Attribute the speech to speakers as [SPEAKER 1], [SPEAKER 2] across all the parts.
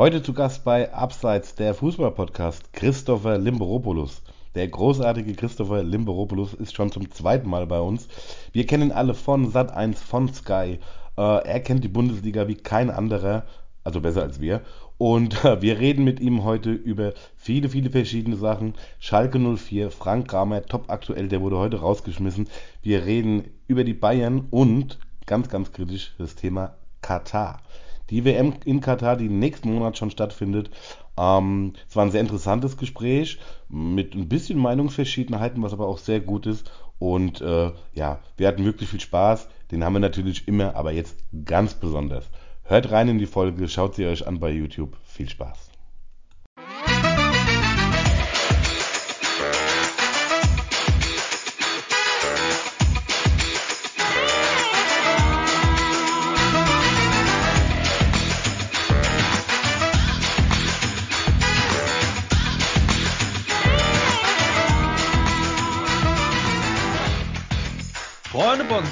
[SPEAKER 1] Heute zu Gast bei Abseits der Fußball-Podcast Christopher Limberopoulos. Der großartige Christopher Limberopoulos ist schon zum zweiten Mal bei uns. Wir kennen alle von Sat1, von Sky. Äh, er kennt die Bundesliga wie kein anderer, also besser als wir. Und äh, wir reden mit ihm heute über viele, viele verschiedene Sachen. Schalke 04, Frank Kramer, top aktuell, der wurde heute rausgeschmissen. Wir reden über die Bayern und ganz, ganz kritisch das Thema Katar. Die WM in Katar, die nächsten Monat schon stattfindet. Ähm, es war ein sehr interessantes Gespräch mit ein bisschen Meinungsverschiedenheiten, was aber auch sehr gut ist. Und äh, ja, wir hatten wirklich viel Spaß. Den haben wir natürlich immer, aber jetzt ganz besonders. Hört rein in die Folge, schaut sie euch an bei YouTube. Viel Spaß.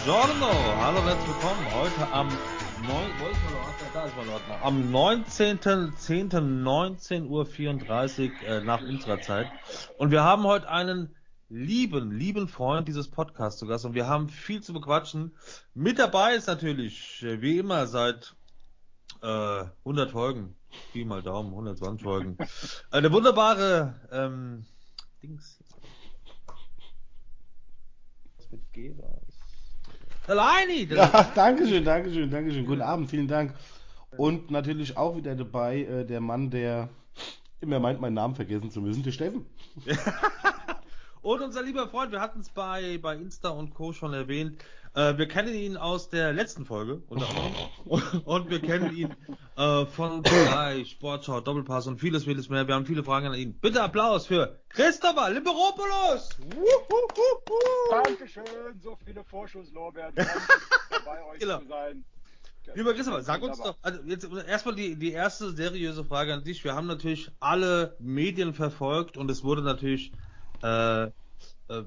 [SPEAKER 2] Buongiorno, hallo und herzlich willkommen. Heute am 9, am 19.10.19.34 Uhr äh, nach unserer Zeit. Und wir haben heute einen lieben, lieben Freund dieses Podcasts zu Gast und wir haben viel zu bequatschen. Mit dabei ist natürlich, äh, wie immer, seit äh, 100 Folgen, Pi mal Daumen, 120 Folgen, eine wunderbare ähm, Dings. Was mit G war?
[SPEAKER 1] Alleine! Ja, Dankeschön, Dankeschön, Dankeschön. Guten Abend, vielen Dank. Und natürlich auch wieder dabei äh, der Mann, der immer meint, meinen Namen vergessen zu müssen, der Steffen.
[SPEAKER 2] und unser lieber Freund, wir hatten es bei, bei Insta und Co. schon erwähnt, äh, wir kennen ihn aus der letzten Folge unter anderem. und wir kennen ihn äh, von Sky, Sportschau, Doppelpass und vieles, vieles mehr. Wir haben viele Fragen an ihn. Bitte Applaus für Christopher Liberopoulos!
[SPEAKER 3] Dankeschön, so viele Vorschusslorbeeren. dabei euch genau. zu sein.
[SPEAKER 2] Lieber Christopher, sag uns doch, also jetzt erstmal die, die erste seriöse Frage an dich. Wir haben natürlich alle Medien verfolgt und es wurde natürlich äh,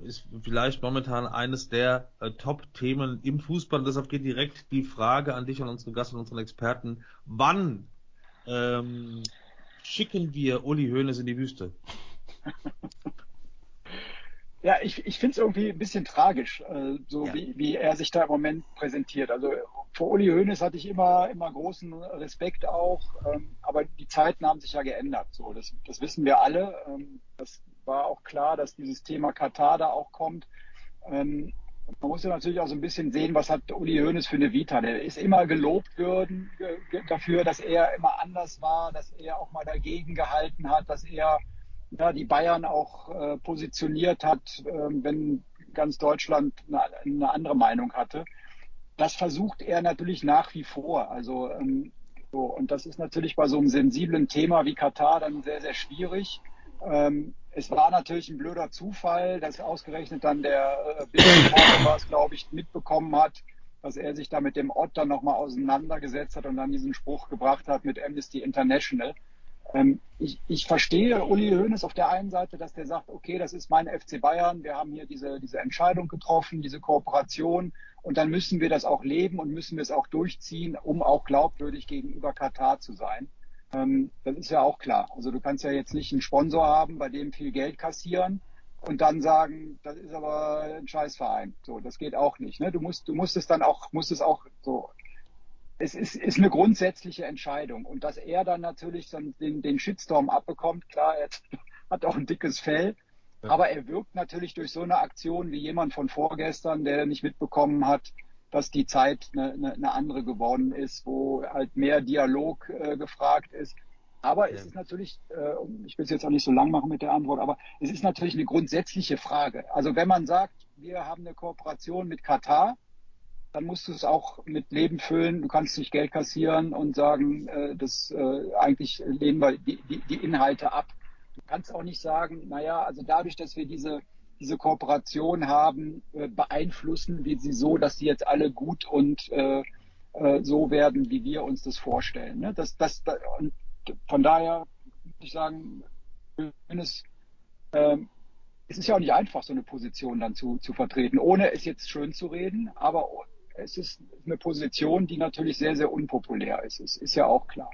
[SPEAKER 2] ist vielleicht momentan eines der äh, Top-Themen im Fußball. deshalb geht direkt die Frage an dich und unsere Gast und unseren Experten. Wann ähm, schicken wir Uli Hoeneß in die Wüste?
[SPEAKER 3] Ja, ich, ich finde es irgendwie ein bisschen tragisch, äh, so ja. wie, wie er sich da im Moment präsentiert. Also vor Uli Hoeneß hatte ich immer, immer großen Respekt auch, ähm, aber die Zeiten haben sich ja geändert. So, das, das wissen wir alle. Ähm, das war auch klar, dass dieses Thema Katar da auch kommt. Ähm, man muss ja natürlich auch so ein bisschen sehen, was hat Uli Hoeneß für eine Vita. Der ist immer gelobt worden dafür, dass er immer anders war, dass er auch mal dagegen gehalten hat, dass er ja, die Bayern auch äh, positioniert hat, äh, wenn ganz Deutschland eine, eine, andere Meinung hatte. Das versucht er natürlich nach wie vor. Also ähm, so, und das ist natürlich bei so einem sensiblen Thema wie Katar dann sehr, sehr schwierig. Ähm, es war natürlich ein blöder Zufall, dass ausgerechnet dann der äh, was, glaube ich, mitbekommen hat, dass er sich da mit dem Ott dann nochmal auseinandergesetzt hat und dann diesen Spruch gebracht hat mit Amnesty International. Ähm, ich, ich verstehe Uli Hoeneß auf der einen Seite, dass der sagt, okay, das ist mein FC Bayern, wir haben hier diese, diese Entscheidung getroffen, diese Kooperation und dann müssen wir das auch leben und müssen wir es auch durchziehen, um auch glaubwürdig gegenüber Katar zu sein. Ähm, das ist ja auch klar. Also du kannst ja jetzt nicht einen Sponsor haben, bei dem viel Geld kassieren und dann sagen, das ist aber ein Scheißverein. So, das geht auch nicht. Ne? Du musst, du musst es dann auch, musst es auch so. Es ist, ist eine grundsätzliche Entscheidung. Und dass er dann natürlich dann den, den Shitstorm abbekommt, klar, er hat auch ein dickes Fell. Aber er wirkt natürlich durch so eine Aktion wie jemand von vorgestern, der nicht mitbekommen hat, dass die Zeit eine, eine, eine andere geworden ist, wo halt mehr Dialog äh, gefragt ist. Aber ja. es ist natürlich, äh, ich will es jetzt auch nicht so lang machen mit der Antwort, aber es ist natürlich eine grundsätzliche Frage. Also wenn man sagt, wir haben eine Kooperation mit Katar, dann musst du es auch mit Leben füllen. Du kannst nicht Geld kassieren und sagen, äh, das äh, eigentlich lehnen wir die, die, die Inhalte ab. Du kannst auch nicht sagen, naja, also dadurch, dass wir diese diese Kooperation haben, äh, beeinflussen wir sie so, dass sie jetzt alle gut und äh, äh, so werden, wie wir uns das vorstellen. Ne? Das, das, und von daher muss ich sagen, es, äh, es ist ja auch nicht einfach, so eine Position dann zu, zu vertreten, ohne es jetzt schön zu reden, aber es ist eine Position, die natürlich sehr, sehr unpopulär ist. Es ist ja auch klar.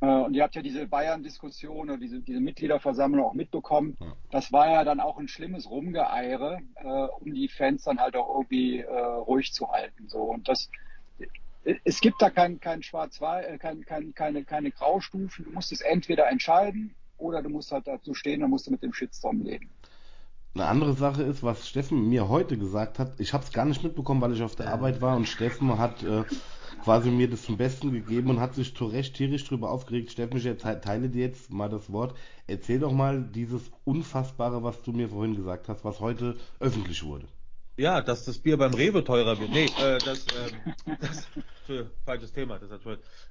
[SPEAKER 3] Äh, und ihr habt ja diese Bayern-Diskussion oder diese, diese Mitgliederversammlung auch mitbekommen. Ja. Das war ja dann auch ein schlimmes Rumgeeire, äh, um die Fans dann halt auch irgendwie äh, ruhig zu halten. So. Und das, es gibt da kein, kein Schwarz-Weiß, äh, kein, kein, keine, keine Graustufen. Du musst es entweder entscheiden oder du musst halt dazu stehen, dann musst du mit dem Shitstorm leben.
[SPEAKER 1] Eine andere Sache ist, was Steffen mir heute gesagt hat. Ich habe es gar nicht mitbekommen, weil ich auf der Arbeit war und Steffen hat äh, quasi mir das zum Besten gegeben und hat sich zu Recht tierisch drüber aufgeregt. Steffen, ich teile dir jetzt mal das Wort. Erzähl doch mal dieses Unfassbare, was du mir vorhin gesagt hast, was heute öffentlich wurde.
[SPEAKER 2] Ja, dass das Bier beim Rewe teurer wird. Nee, äh, das, äh, das falsches Thema, das ist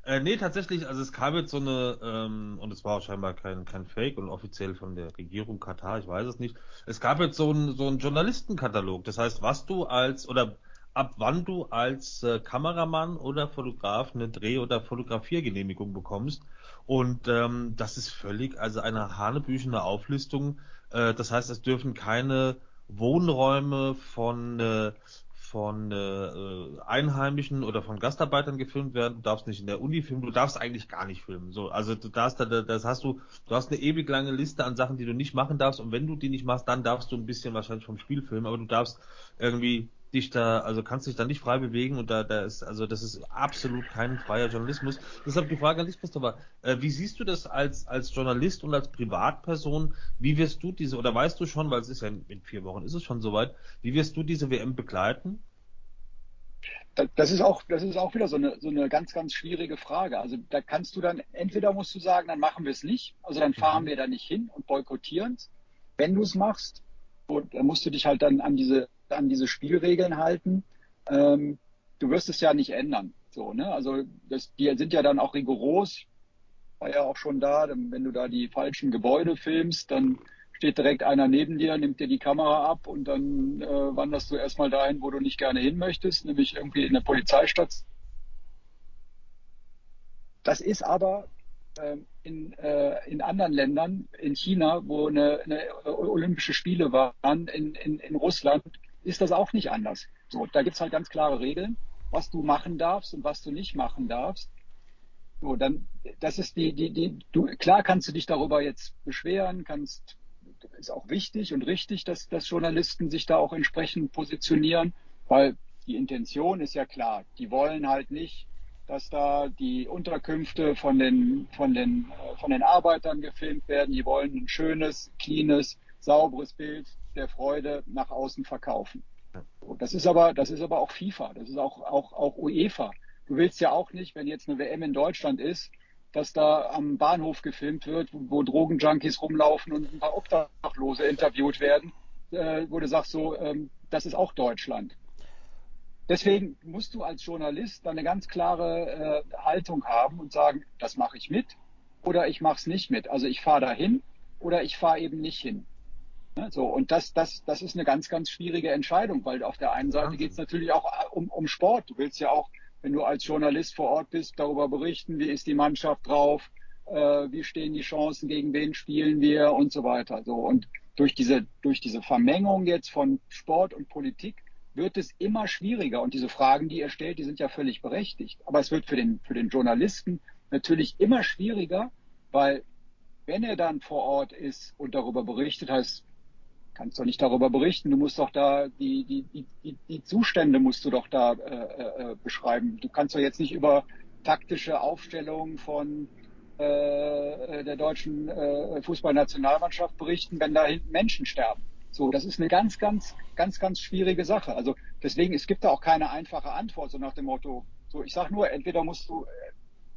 [SPEAKER 2] äh, Nee, tatsächlich, also es kam jetzt so eine, ähm, und es war scheinbar kein, kein Fake und offiziell von der Regierung Katar, ich weiß es nicht. Es gab jetzt so einen so einen Journalistenkatalog. Das heißt, was du als, oder ab wann du als äh, Kameramann oder Fotograf eine Dreh- oder Fotografiergenehmigung bekommst. Und ähm, das ist völlig, also eine hanebüchene Auflistung. Äh, das heißt, es dürfen keine Wohnräume von äh, von äh, Einheimischen oder von Gastarbeitern gefilmt werden. Du darfst nicht in der Uni filmen. Du darfst eigentlich gar nicht filmen. So, also du darfst, das hast du, du hast eine ewig lange Liste an Sachen, die du nicht machen darfst. Und wenn du die nicht machst, dann darfst du ein bisschen wahrscheinlich vom Spiel filmen. Aber du darfst irgendwie dich da, also kannst dich da nicht frei bewegen und da, da ist, also das ist absolut kein freier Journalismus. Deshalb die Frage an dich, Christopher, äh, wie siehst du das als, als Journalist und als Privatperson? Wie wirst du diese, oder weißt du schon, weil es ist ja in, in vier Wochen ist es schon soweit, wie wirst du diese WM begleiten?
[SPEAKER 3] Das ist auch, das ist auch wieder so eine, so eine ganz, ganz schwierige Frage. Also da kannst du dann, entweder musst du sagen, dann machen wir es nicht, also dann fahren mhm. wir da nicht hin und boykottieren es. Wenn du es machst, dann musst du dich halt dann an diese an diese Spielregeln halten. Ähm, du wirst es ja nicht ändern. So, ne? Also das, die sind ja dann auch rigoros. War ja auch schon da, wenn du da die falschen Gebäude filmst, dann steht direkt einer neben dir, nimmt dir die Kamera ab und dann äh, wanderst du erstmal dahin, wo du nicht gerne hin möchtest, nämlich irgendwie in der Polizeistadt. Das ist aber ähm, in, äh, in anderen Ländern, in China, wo eine, eine Olympische Spiele waren, in, in, in Russland, ist das auch nicht anders. So, da gibt es halt ganz klare Regeln, was du machen darfst und was du nicht machen darfst. So, dann, das ist die, die, die, du, klar kannst du dich darüber jetzt beschweren, kannst, ist auch wichtig und richtig, dass, dass Journalisten sich da auch entsprechend positionieren, weil die Intention ist ja klar. Die wollen halt nicht, dass da die Unterkünfte von den, von den, von den Arbeitern gefilmt werden. Die wollen ein schönes, cleanes, sauberes Bild der Freude nach außen verkaufen. Das ist aber, das ist aber auch FIFA, das ist auch, auch, auch UEFA. Du willst ja auch nicht, wenn jetzt eine WM in Deutschland ist, dass da am Bahnhof gefilmt wird, wo Drogenjunkies rumlaufen und ein paar Obdachlose interviewt werden, äh, wo du sagst so, ähm, das ist auch Deutschland. Deswegen musst du als Journalist eine ganz klare äh, Haltung haben und sagen, das mache ich mit oder ich mache es nicht mit. Also ich fahre dahin oder ich fahre eben nicht hin. Ne, so, und das, das, das ist eine ganz, ganz schwierige Entscheidung, weil auf der einen Seite geht es natürlich auch äh, um, um Sport. Du willst ja auch, wenn du als Journalist vor Ort bist, darüber berichten, wie ist die Mannschaft drauf, äh, wie stehen die Chancen, gegen wen spielen wir und so weiter. So, und durch diese, durch diese Vermengung jetzt von Sport und Politik wird es immer schwieriger. Und diese Fragen, die ihr stellt, die sind ja völlig berechtigt. Aber es wird für den, für den Journalisten natürlich immer schwieriger, weil wenn er dann vor Ort ist und darüber berichtet, heißt kannst doch nicht darüber berichten. Du musst doch da die, die, die, die Zustände musst du doch da äh, äh, beschreiben. Du kannst doch jetzt nicht über taktische Aufstellungen von äh, der deutschen äh, Fußballnationalmannschaft berichten, wenn da hinten Menschen sterben. So, das ist eine ganz, ganz, ganz, ganz schwierige Sache. Also deswegen, es gibt da auch keine einfache Antwort, so nach dem Motto, so ich sag nur, entweder musst du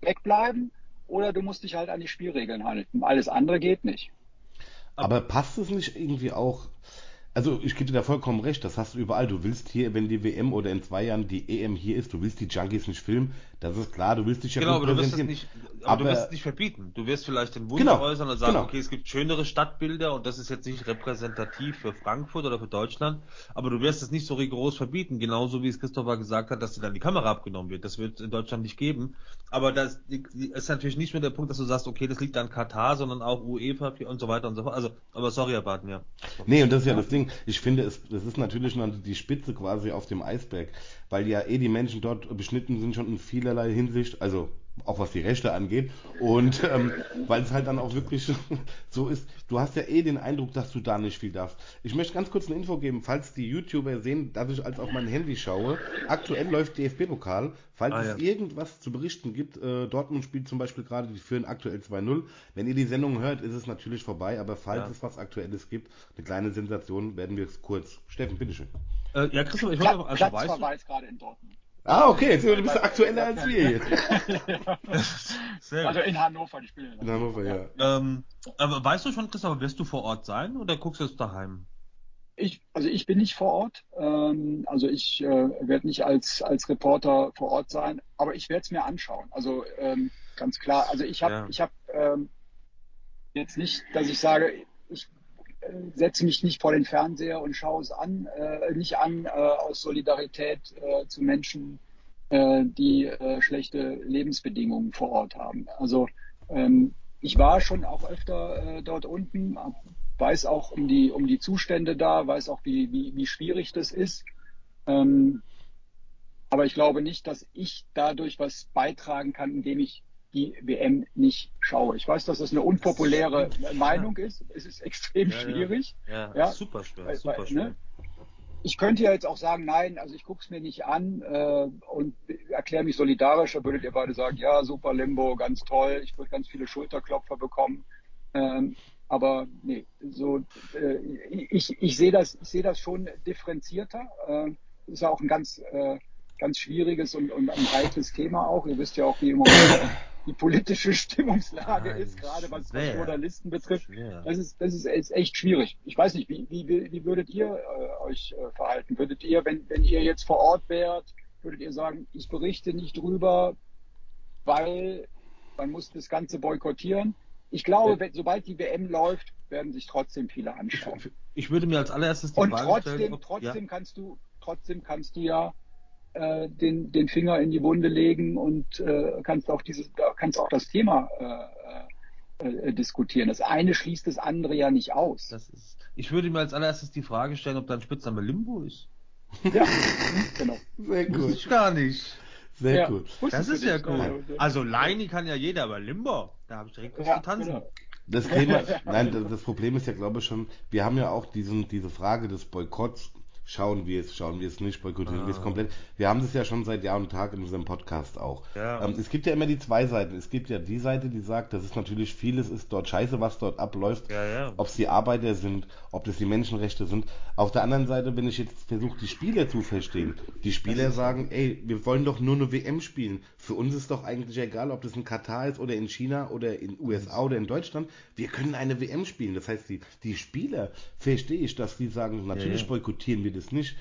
[SPEAKER 3] wegbleiben oder du musst dich halt an die Spielregeln halten. Alles andere geht nicht.
[SPEAKER 1] Aber passt es nicht irgendwie auch also ich gebe dir da vollkommen recht, das hast du überall. Du willst hier, wenn die WM oder in zwei Jahren die EM hier ist, du willst die Junkies nicht filmen. Das ist klar, du willst dich ja
[SPEAKER 2] genau, aber du wirst es nicht, aber, aber, du wirst es nicht verbieten. Du wirst vielleicht den Wunsch genau, äußern und sagen, genau. okay, es gibt schönere Stadtbilder und das ist jetzt nicht repräsentativ für Frankfurt oder für Deutschland, aber du wirst es nicht so rigoros verbieten, genauso wie es Christopher gesagt hat, dass dir dann die Kamera abgenommen wird. Das wird es in Deutschland nicht geben. Aber das ist natürlich nicht nur der Punkt, dass du sagst, okay, das liegt an Katar, sondern auch UEFA und so weiter und so fort. Also, aber sorry, Herr Barton, ja.
[SPEAKER 1] Nee, und das ist ja das Ding. Ich finde, es, das ist natürlich noch die Spitze quasi auf dem Eisberg, weil ja eh die Menschen dort beschnitten sind schon in vielerlei Hinsicht. Also auch was die Rechte angeht. Und ähm, weil es halt dann auch wirklich so ist, du hast ja eh den Eindruck, dass du da nicht viel darfst. Ich möchte ganz kurz eine Info geben, falls die YouTuber sehen, dass ich als auf mein Handy schaue. Aktuell läuft DFB-Pokal. Falls ah, ja. es irgendwas zu berichten gibt, äh, Dortmund spielt zum Beispiel gerade, die führen aktuell 2-0. Wenn ihr die Sendung hört, ist es natürlich vorbei, aber falls ja. es was Aktuelles gibt, eine kleine Sensation, werden wir es kurz. Steffen, bitteschön.
[SPEAKER 3] Äh, ja, Christoph, ich wollte noch, also Platzverweis gerade in Dortmund.
[SPEAKER 1] Ah, okay, jetzt, du bist aktueller als wir jetzt.
[SPEAKER 3] also in Hannover, die spielen.
[SPEAKER 2] In Hannover, ja. Ähm, aber weißt du schon, Christoph, wirst du vor Ort sein oder guckst du es daheim?
[SPEAKER 3] Ich, also ich bin nicht vor Ort. Ähm, also ich äh, werde nicht als, als Reporter vor Ort sein, aber ich werde es mir anschauen. Also ähm, ganz klar. Also ich habe ja. ich hab, ähm, jetzt nicht, dass ich sage, ich setze mich nicht vor den Fernseher und schaue es an, äh, nicht an äh, aus Solidarität äh, zu Menschen, äh, die äh, schlechte Lebensbedingungen vor Ort haben. Also ähm, ich war schon auch öfter dort unten, weiß auch um die, um die Zustände da, weiß auch, wie, wie, wie schwierig das ist. Ähm, aber ich glaube nicht, dass ich dadurch was beitragen kann, indem ich die WM nicht schaue. Ich weiß, dass das eine unpopuläre Meinung ist. Es ist extrem ja, schwierig.
[SPEAKER 2] Ja, ja, super schwer. Super weil, schwer. Ne?
[SPEAKER 3] Ich könnte ja jetzt auch sagen, nein, also ich gucke es mir nicht an äh, und erkläre mich solidarisch. Da würdet ihr beide sagen, ja, super Limbo, ganz toll. Ich würde ganz viele Schulterklopfer bekommen. Ähm, aber nee, so äh, ich, ich sehe das, ich sehe das schon differenzierter. Äh, ist auch ein ganz, äh, ganz schwieriges und, und ein heikles Thema auch. Ihr wisst ja auch, wie im Moment die politische Stimmungslage Nein, ist, gerade was, was Journalisten betrifft. Das ist, das ist, ist, echt schwierig. Ich weiß nicht, wie, wie, wie würdet ihr äh, euch äh, verhalten? Würdet ihr, wenn, wenn ihr jetzt vor Ort wärt, würdet ihr sagen, ich berichte nicht drüber, weil man muss das Ganze boykottieren? Ich glaube, wenn, sobald die WM läuft, werden sich trotzdem viele anschauen.
[SPEAKER 2] Ich, ich würde mir als allererstes
[SPEAKER 3] die Und Frage trotzdem, stellen, ob, trotzdem ja. kannst du, trotzdem kannst du ja äh, den, den Finger in die Wunde legen und äh, kannst auch dieses, kannst auch das Thema äh, äh, diskutieren. Das eine schließt das andere ja nicht aus.
[SPEAKER 2] Das ist, ich würde mir als allererstes die Frage stellen, ob dein Spitzname Limbo ist.
[SPEAKER 3] Ja, genau.
[SPEAKER 2] Sehr gut. Wusste ich gar nicht.
[SPEAKER 1] Sehr ja, gut.
[SPEAKER 2] Das ist ja cool. Also Leini kann ja jeder, aber Limbo, da habe ich direkt was ja, zu tanzen. Genau.
[SPEAKER 1] Das Thema, nein, das Problem ist ja, glaube ich schon, wir haben ja auch diesen, diese Frage des Boykotts schauen wir es, schauen wir es nicht, boykottieren ah. wir es komplett. Wir haben das ja schon seit Jahr und Tag in unserem Podcast auch. Ja. Ähm, es gibt ja immer die zwei Seiten. Es gibt ja die Seite, die sagt, das ist natürlich vieles ist dort scheiße, was dort abläuft.
[SPEAKER 2] Ja, ja.
[SPEAKER 1] Ob es die Arbeiter sind, ob das die Menschenrechte sind. Auf der anderen Seite, wenn ich jetzt versuche, die Spieler zu verstehen, die Spieler sagen, ey, wir wollen doch nur eine WM spielen. Für uns ist doch eigentlich egal, ob das in Katar ist oder in China oder in USA oder in Deutschland. Wir können eine WM spielen. Das heißt, die, die Spieler verstehe ich, dass die sagen, natürlich boykottieren wir das es nicht.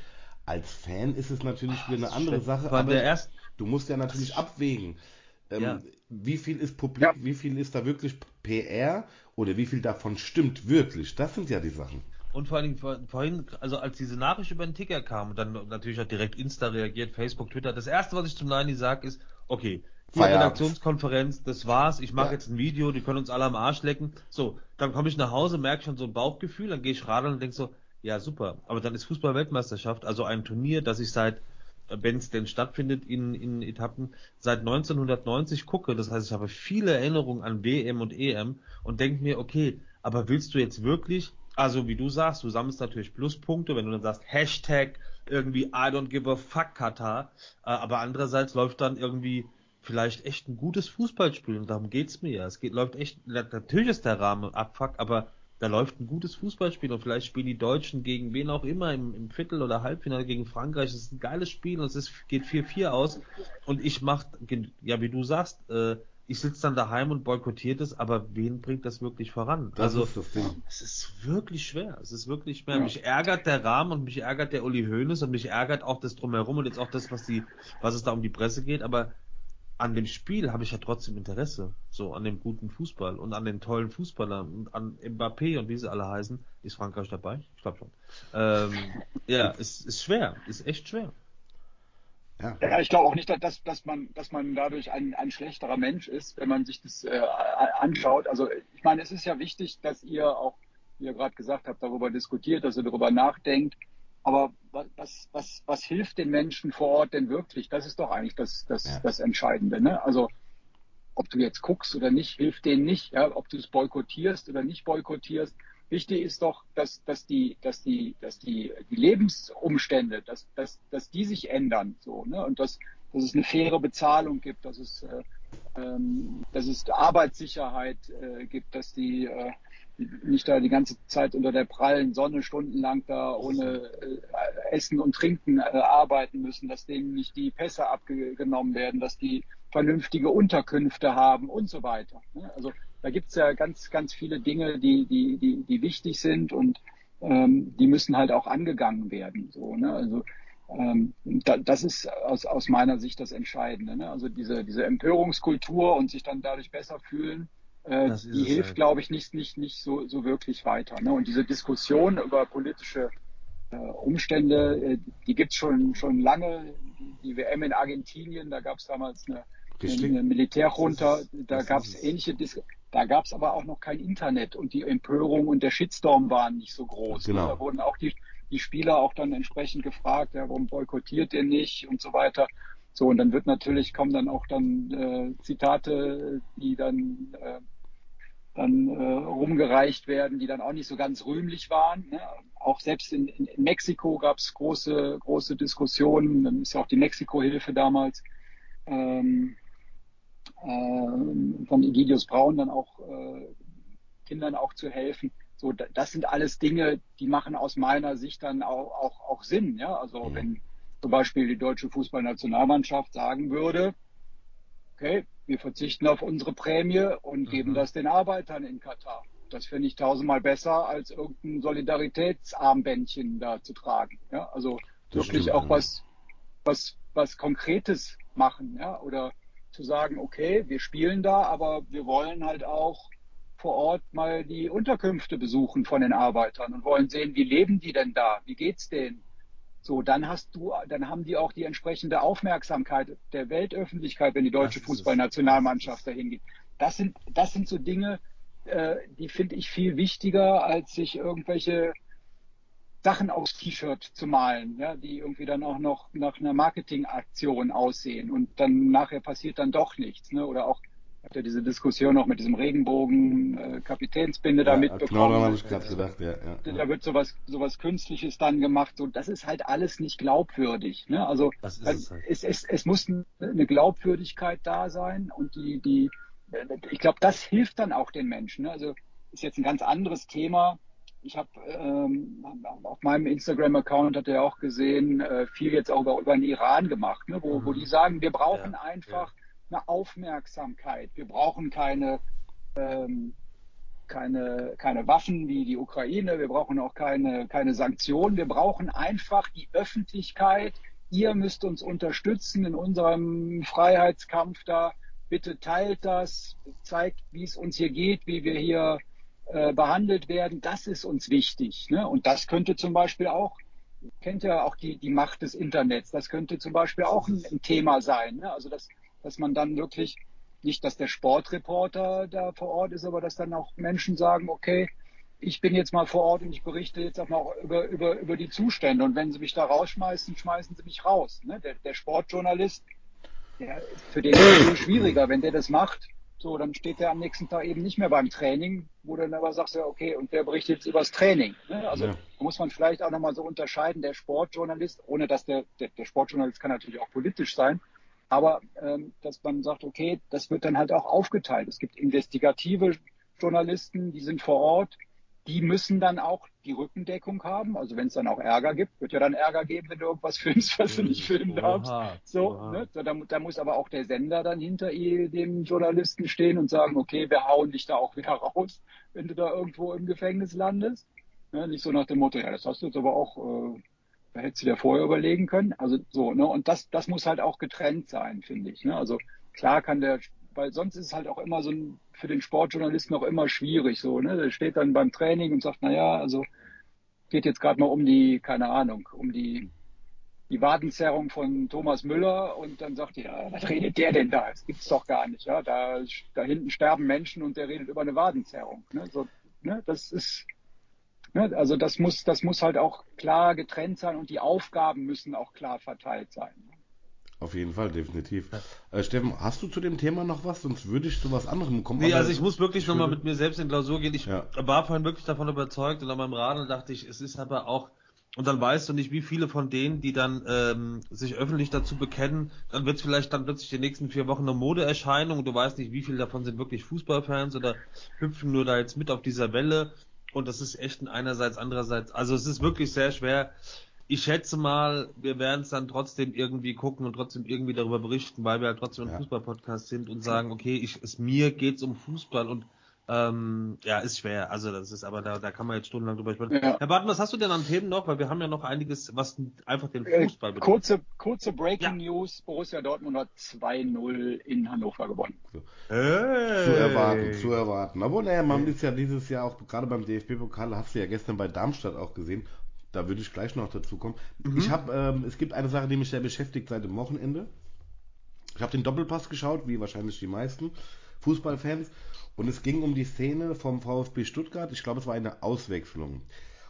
[SPEAKER 1] Als Fan ist es natürlich wieder eine andere Sache,
[SPEAKER 2] aber
[SPEAKER 1] du musst ja natürlich abwägen. Ähm, ja. Wie viel ist Publik, ja. wie viel ist da wirklich PR oder wie viel davon stimmt wirklich? Das sind ja die Sachen.
[SPEAKER 2] Und vor allen Dingen vorhin, also als diese Nachricht über den Ticker kam und dann natürlich hat direkt Insta reagiert, Facebook, Twitter. Das erste, was ich zum Nani sage, ist, okay, die Redaktionskonferenz, das war's, ich mache ja. jetzt ein Video, die können uns alle am Arsch lecken. So, dann komme ich nach Hause, merke schon so ein Bauchgefühl, dann gehe ich radeln und denke so, ja, super. Aber dann ist Fußball-Weltmeisterschaft, also ein Turnier, das ich seit, wenn es denn stattfindet in, in Etappen, seit 1990 gucke. Das heißt, ich habe viele Erinnerungen an WM und EM und denke mir, okay, aber willst du jetzt wirklich, also wie du sagst, du sammelst natürlich Pluspunkte, wenn du dann sagst, Hashtag irgendwie I don't give a fuck Katar, äh, aber andererseits läuft dann irgendwie vielleicht echt ein gutes Fußballspiel und darum geht's mir ja. Es geht, läuft echt, natürlich ist der Rahmen abfuck, aber da läuft ein gutes Fußballspiel und vielleicht spielen die Deutschen gegen wen auch immer im, im Viertel- oder Halbfinale gegen Frankreich. Das ist ein geiles Spiel und es ist, geht 4-4 aus. Und ich mach, ja, wie du sagst, äh, ich sitze dann daheim und boykottiert es, aber wen bringt das wirklich voran?
[SPEAKER 1] Das also, ist das Ding.
[SPEAKER 2] es ist wirklich schwer. Es ist wirklich schwer. Ja. Mich ärgert der Rahmen und mich ärgert der Uli Hoeneß und mich ärgert auch das Drumherum und jetzt auch das, was die, was es da um die Presse geht, aber an dem Spiel habe ich ja trotzdem Interesse. So an dem guten Fußball und an den tollen Fußballern und an Mbappé und wie sie alle heißen. Ist Frankreich dabei? Ich glaube schon. Ähm, ja, es ist schwer. Ist echt schwer.
[SPEAKER 3] Ja, ja ich glaube auch nicht, dass, dass, man, dass man dadurch ein, ein schlechterer Mensch ist, wenn man sich das äh, anschaut. Also ich meine, es ist ja wichtig, dass ihr auch, wie ihr gerade gesagt habt, darüber diskutiert, dass ihr darüber nachdenkt. Aber was, was, was hilft den Menschen vor Ort denn wirklich? Das ist doch eigentlich das, das, ja. das Entscheidende. Ne? Also ob du jetzt guckst oder nicht, hilft denen nicht, ja, ob du es boykottierst oder nicht boykottierst. Wichtig ist doch, dass, dass die, dass die, dass die, die Lebensumstände, dass, dass, dass die sich ändern, so, ne? Und dass, dass es eine faire Bezahlung gibt, dass es, äh, ähm, dass es Arbeitssicherheit äh, gibt, dass die äh, nicht da die ganze Zeit unter der prallen Sonne stundenlang da ohne äh, Essen und Trinken äh, arbeiten müssen, dass denen nicht die Pässe abgenommen werden, dass die vernünftige Unterkünfte haben und so weiter. Ne? Also da gibt's ja ganz, ganz viele Dinge, die, die, die, die wichtig sind und ähm, die müssen halt auch angegangen werden. So, ne? Also ähm, da, das ist aus, aus meiner Sicht das Entscheidende. Ne? Also diese, diese Empörungskultur und sich dann dadurch besser fühlen, äh, die hilft, halt. glaube ich, nicht, nicht, nicht so, so wirklich weiter. Ne? Und diese Diskussion über politische äh, Umstände, äh, die gibt's schon, schon lange. Die, WM in Argentinien, da gab's damals eine, eine Militärjunta, da gab's ähnliche Diskussionen. Da gab's aber auch noch kein Internet und die Empörung und der Shitstorm waren nicht so groß. Ne? Genau. Da wurden auch die, die Spieler auch dann entsprechend gefragt, ja, warum boykottiert ihr nicht und so weiter. So, und dann wird natürlich, kommen dann auch dann äh, Zitate, die dann, äh, dann äh, rumgereicht werden, die dann auch nicht so ganz rühmlich waren. Ne? Auch selbst in, in, in Mexiko gab es große, große Diskussionen. Dann ist ja auch die Mexiko-Hilfe damals ähm, äh, von Egidius Braun dann auch äh, Kindern auch zu helfen. So, das sind alles Dinge, die machen aus meiner Sicht dann auch, auch, auch Sinn. Ja? Also mhm. wenn zum Beispiel die deutsche Fußballnationalmannschaft sagen würde, okay, wir verzichten auf unsere Prämie und mhm. geben das den Arbeitern in Katar. Das finde ich tausendmal besser, als irgendein Solidaritätsarmbändchen da zu tragen. Ja, also das wirklich stimmt, auch ja. was, was, was Konkretes machen, ja, oder zu sagen, okay, wir spielen da, aber wir wollen halt auch vor Ort mal die Unterkünfte besuchen von den Arbeitern und wollen sehen, wie leben die denn da? Wie geht's denen? So, dann hast du, dann haben die auch die entsprechende Aufmerksamkeit der Weltöffentlichkeit, wenn die deutsche Fußballnationalmannschaft dahin geht. Das sind, das sind so Dinge, äh, die finde ich viel wichtiger, als sich irgendwelche Sachen aufs T-Shirt zu malen, ja, die irgendwie dann auch noch nach einer Marketingaktion aussehen und dann nachher passiert dann doch nichts, ne? Oder auch habt ihr diese Diskussion noch mit diesem Regenbogen äh, Kapitänsbinde ja, da mitbekommen. Genau, habe ich gerade gedacht, ja, ja, Da wird sowas, sowas Künstliches dann gemacht. So, das ist halt alles nicht glaubwürdig. Ne? Also es, halt. es, es, es muss eine Glaubwürdigkeit da sein und die, die, ich glaube, das hilft dann auch den Menschen. Ne? Also ist jetzt ein ganz anderes Thema. Ich habe ähm, auf meinem Instagram-Account hat er auch gesehen, äh, viel jetzt auch über, über den Iran gemacht, ne? wo, mhm. wo die sagen, wir brauchen ja, einfach eine Aufmerksamkeit. Wir brauchen keine, ähm, keine, keine Waffen wie die Ukraine. Wir brauchen auch keine, keine Sanktionen. Wir brauchen einfach die Öffentlichkeit. Ihr müsst uns unterstützen in unserem Freiheitskampf da. Bitte teilt das, zeigt, wie es uns hier geht, wie wir hier äh, behandelt werden. Das ist uns wichtig. Ne? Und das könnte zum Beispiel auch kennt ja auch die, die Macht des Internets. Das könnte zum Beispiel auch ein, ein Thema sein. Ne? Also das dass man dann wirklich nicht, dass der Sportreporter da vor Ort ist, aber dass dann auch Menschen sagen, okay, ich bin jetzt mal vor Ort und ich berichte jetzt auch mal über, über, über die Zustände. Und wenn sie mich da rausschmeißen, schmeißen sie mich raus. Ne? Der, der Sportjournalist, der, für den ist es viel schwieriger. Wenn der das macht, so, dann steht der am nächsten Tag eben nicht mehr beim Training, wo du dann aber sagst, ja, okay, und der berichtet jetzt übers Training. Ne? Also ja. da muss man vielleicht auch nochmal so unterscheiden, der Sportjournalist, ohne dass der, der, der Sportjournalist kann natürlich auch politisch sein, aber ähm, dass man sagt, okay, das wird dann halt auch aufgeteilt. Es gibt investigative Journalisten, die sind vor Ort, die müssen dann auch die Rückendeckung haben. Also wenn es dann auch Ärger gibt, wird ja dann Ärger geben, wenn du irgendwas filmst, was du nicht filmen darfst. So, ne? da, da, muss aber auch der Sender dann hinter dem Journalisten stehen und sagen, okay, wir hauen dich da auch wieder raus, wenn du da irgendwo im Gefängnis landest. Ne? Nicht so nach dem Motto, ja, das hast du jetzt aber auch äh, hättest du dir vorher überlegen können. Also so, ne? Und das, das muss halt auch getrennt sein, finde ich. Ne? Also klar kann der, weil sonst ist es halt auch immer so ein, für den Sportjournalisten auch immer schwierig. So, ne? Der steht dann beim Training und sagt, na ja, also geht jetzt gerade mal um die, keine Ahnung, um die die Wadenzerrung von Thomas Müller und dann sagt ja, was redet der denn da? Das gibt's doch gar nicht. Ja, da, da hinten sterben Menschen und der redet über eine Wadenzerrung. Ne? So, ne? Das ist Ne? Also das muss, das muss halt auch klar getrennt sein und die Aufgaben müssen auch klar verteilt sein.
[SPEAKER 1] Auf jeden Fall, definitiv. Äh, Steffen, hast du zu dem Thema noch was? Sonst würde ich zu was anderem kommen.
[SPEAKER 2] Nee, also ich muss wirklich nochmal mit mir selbst in Klausur gehen. Ich
[SPEAKER 1] Ja.
[SPEAKER 2] war vorhin wirklich davon überzeugt und an meinem Radeln dachte ich, es ist aber auch, und dann weißt du nicht, wie viele von denen, die dann ähm, sich öffentlich dazu bekennen, dann wird es vielleicht dann plötzlich die nächsten vier Wochen eine Modeerscheinung und du weißt nicht, wie viele davon sind wirklich Fußballfans oder hüpfen nur da jetzt mit auf dieser Welle. Und das ist echt ein einerseits, andererseits, also es ist wirklich sehr schwer. Ich schätze mal, wir werden es dann trotzdem irgendwie gucken und trotzdem irgendwie darüber berichten, weil wir halt trotzdem ein
[SPEAKER 1] Ja.
[SPEAKER 2] Fußball-Podcast sind und sagen, okay, ich, es, mir geht's um Fußball und ähm, ja, ist schwer. Also das ist, aber da, da kann man jetzt stundenlang drüber sprechen.
[SPEAKER 3] Ja.
[SPEAKER 2] Herr Barton, was hast du denn an Themen noch? Weil wir haben ja noch einiges, was einfach den
[SPEAKER 3] Äh,
[SPEAKER 2] Fußball betrifft.
[SPEAKER 3] kurze, kurze Breaking
[SPEAKER 2] Ja.
[SPEAKER 3] News. Borussia Dortmund hat 2-0 in Hannover gewonnen.
[SPEAKER 2] Hey.
[SPEAKER 1] Zu erwarten, zu erwarten. Obwohl, naja, man ist ja dieses Jahr auch, gerade beim DFB-Pokal, hast du ja gestern bei Darmstadt auch gesehen, da würde ich gleich noch dazu kommen.
[SPEAKER 2] Mhm.
[SPEAKER 1] Ich habe, ähm, es gibt eine Sache, die mich sehr beschäftigt seit dem Wochenende. Ich habe den Doppelpass geschaut, wie wahrscheinlich die meisten Fußballfans, und es ging um die Szene vom VfB Stuttgart. Ich glaube, es war eine Auswechslung.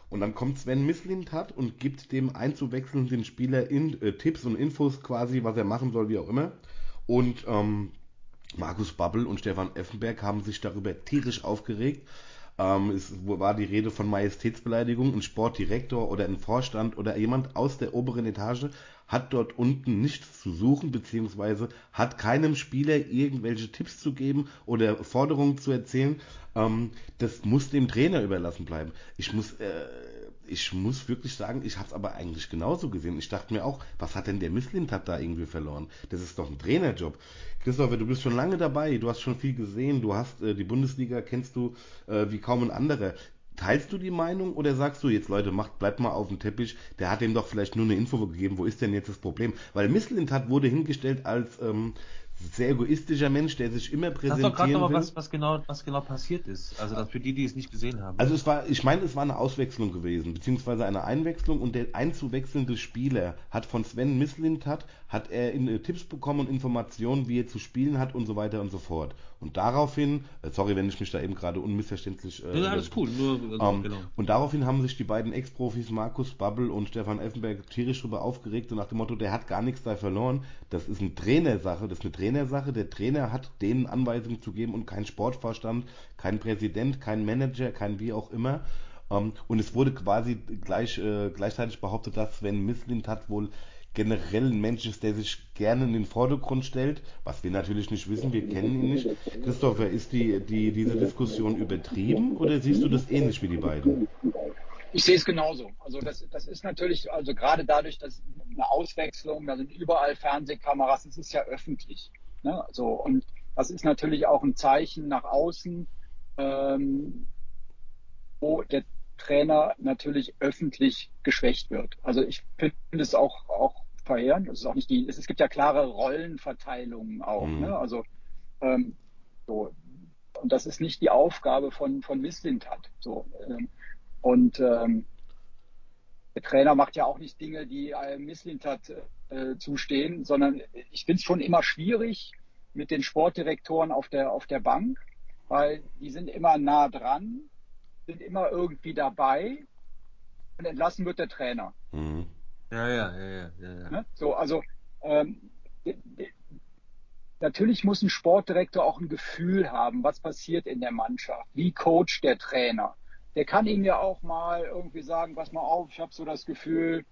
[SPEAKER 1] Und dann kommt Sven Mislintat und gibt dem einzuwechselnden Spieler in, äh, Tipps und Infos quasi, was er machen soll, wie auch immer. Und ähm, Markus Babbel und Stefan Effenberg haben sich darüber tierisch aufgeregt. Ähm, es war die Rede von Majestätsbeleidigung. Ein Sportdirektor oder ein Vorstand oder jemand aus der oberen Etage hat dort unten nichts zu suchen, beziehungsweise hat keinem Spieler irgendwelche Tipps zu geben oder Forderungen zu erzählen. Ähm, das muss dem Trainer überlassen bleiben. Ich muss, äh, ich muss wirklich sagen, ich habe es aber eigentlich genauso gesehen. Ich dachte mir auch, was hat denn der Mislintat da irgendwie verloren? Das ist doch ein Trainerjob. Christopher, du bist schon lange dabei, du hast schon viel gesehen, du hast äh, die Bundesliga, kennst du äh, wie kaum ein anderer. Teilst du die Meinung oder sagst du jetzt, Leute, macht, bleibt mal auf dem Teppich, der hat ihm doch vielleicht nur eine Info gegeben, wo ist denn jetzt das Problem? Weil Mislintat wurde hingestellt als ähm, sehr egoistischer Mensch, der sich immer
[SPEAKER 2] Sag
[SPEAKER 1] präsentieren
[SPEAKER 2] doch gerade nochmal, was, was, genau, was genau passiert ist. Also das für die, die es nicht gesehen haben.
[SPEAKER 1] Also es war, ich meine, es war eine Auswechslung gewesen, beziehungsweise eine Einwechslung und der einzuwechselnde Spieler hat von Sven Mislintat, hat er in, äh, Tipps bekommen und Informationen, wie er zu spielen hat und so weiter und so fort. Und daraufhin, äh, sorry, wenn ich mich da eben gerade unmissverständlich... Äh,
[SPEAKER 2] ja, alles cool. Nur,
[SPEAKER 1] ähm,
[SPEAKER 2] genau.
[SPEAKER 1] Und daraufhin haben sich die beiden Ex-Profis Markus Babbel und Stefan Effenberg tierisch darüber aufgeregt und nach dem Motto, der hat gar nichts da verloren. Das ist eine Trainersache, das ist eine Trainersache. Der Trainer hat denen Anweisungen zu geben und kein Sportvorstand, kein Präsident, kein Manager, kein wie auch immer. Ähm, und es wurde quasi gleich, äh, gleichzeitig behauptet, dass Sven Mislintat wohl generell ein Mensch ist, der sich gerne in den Vordergrund stellt, was wir natürlich nicht wissen, wir kennen ihn nicht. Christopher, ist die, die, diese Diskussion übertrieben oder siehst du das ähnlich wie die beiden?
[SPEAKER 3] Ich sehe es genauso. Also das, das ist natürlich, also gerade dadurch, dass eine Auswechslung, da sind überall Fernsehkameras, es ist ja öffentlich. Ne? So, und das ist natürlich auch ein Zeichen nach außen, ähm, wo der Trainer natürlich öffentlich geschwächt wird. Also ich finde es auch, auch verheerend. Es ist auch nicht die, es, es gibt ja klare Rollenverteilungen auch.
[SPEAKER 1] Mhm.
[SPEAKER 3] Ne? Also ähm, so. Und das ist nicht die Aufgabe von, von Misslintat. So, ähm, und ähm, der Trainer macht ja auch nicht Dinge, die einem Misslintat äh, zustehen, sondern ich finde es schon immer schwierig mit den Sportdirektoren auf der, auf der Bank, weil die sind immer nah dran, sind immer irgendwie dabei und entlassen wird der Trainer.
[SPEAKER 1] Mhm.
[SPEAKER 2] Ja, ja, ja, ja, ja, ja.
[SPEAKER 3] Ne? So, also ähm, de- de- natürlich muss ein Sportdirektor auch ein Gefühl haben, was passiert in der Mannschaft, wie coacht der Trainer. Der kann ihm ja auch mal irgendwie sagen, pass mal auf, ich habe so das Gefühl,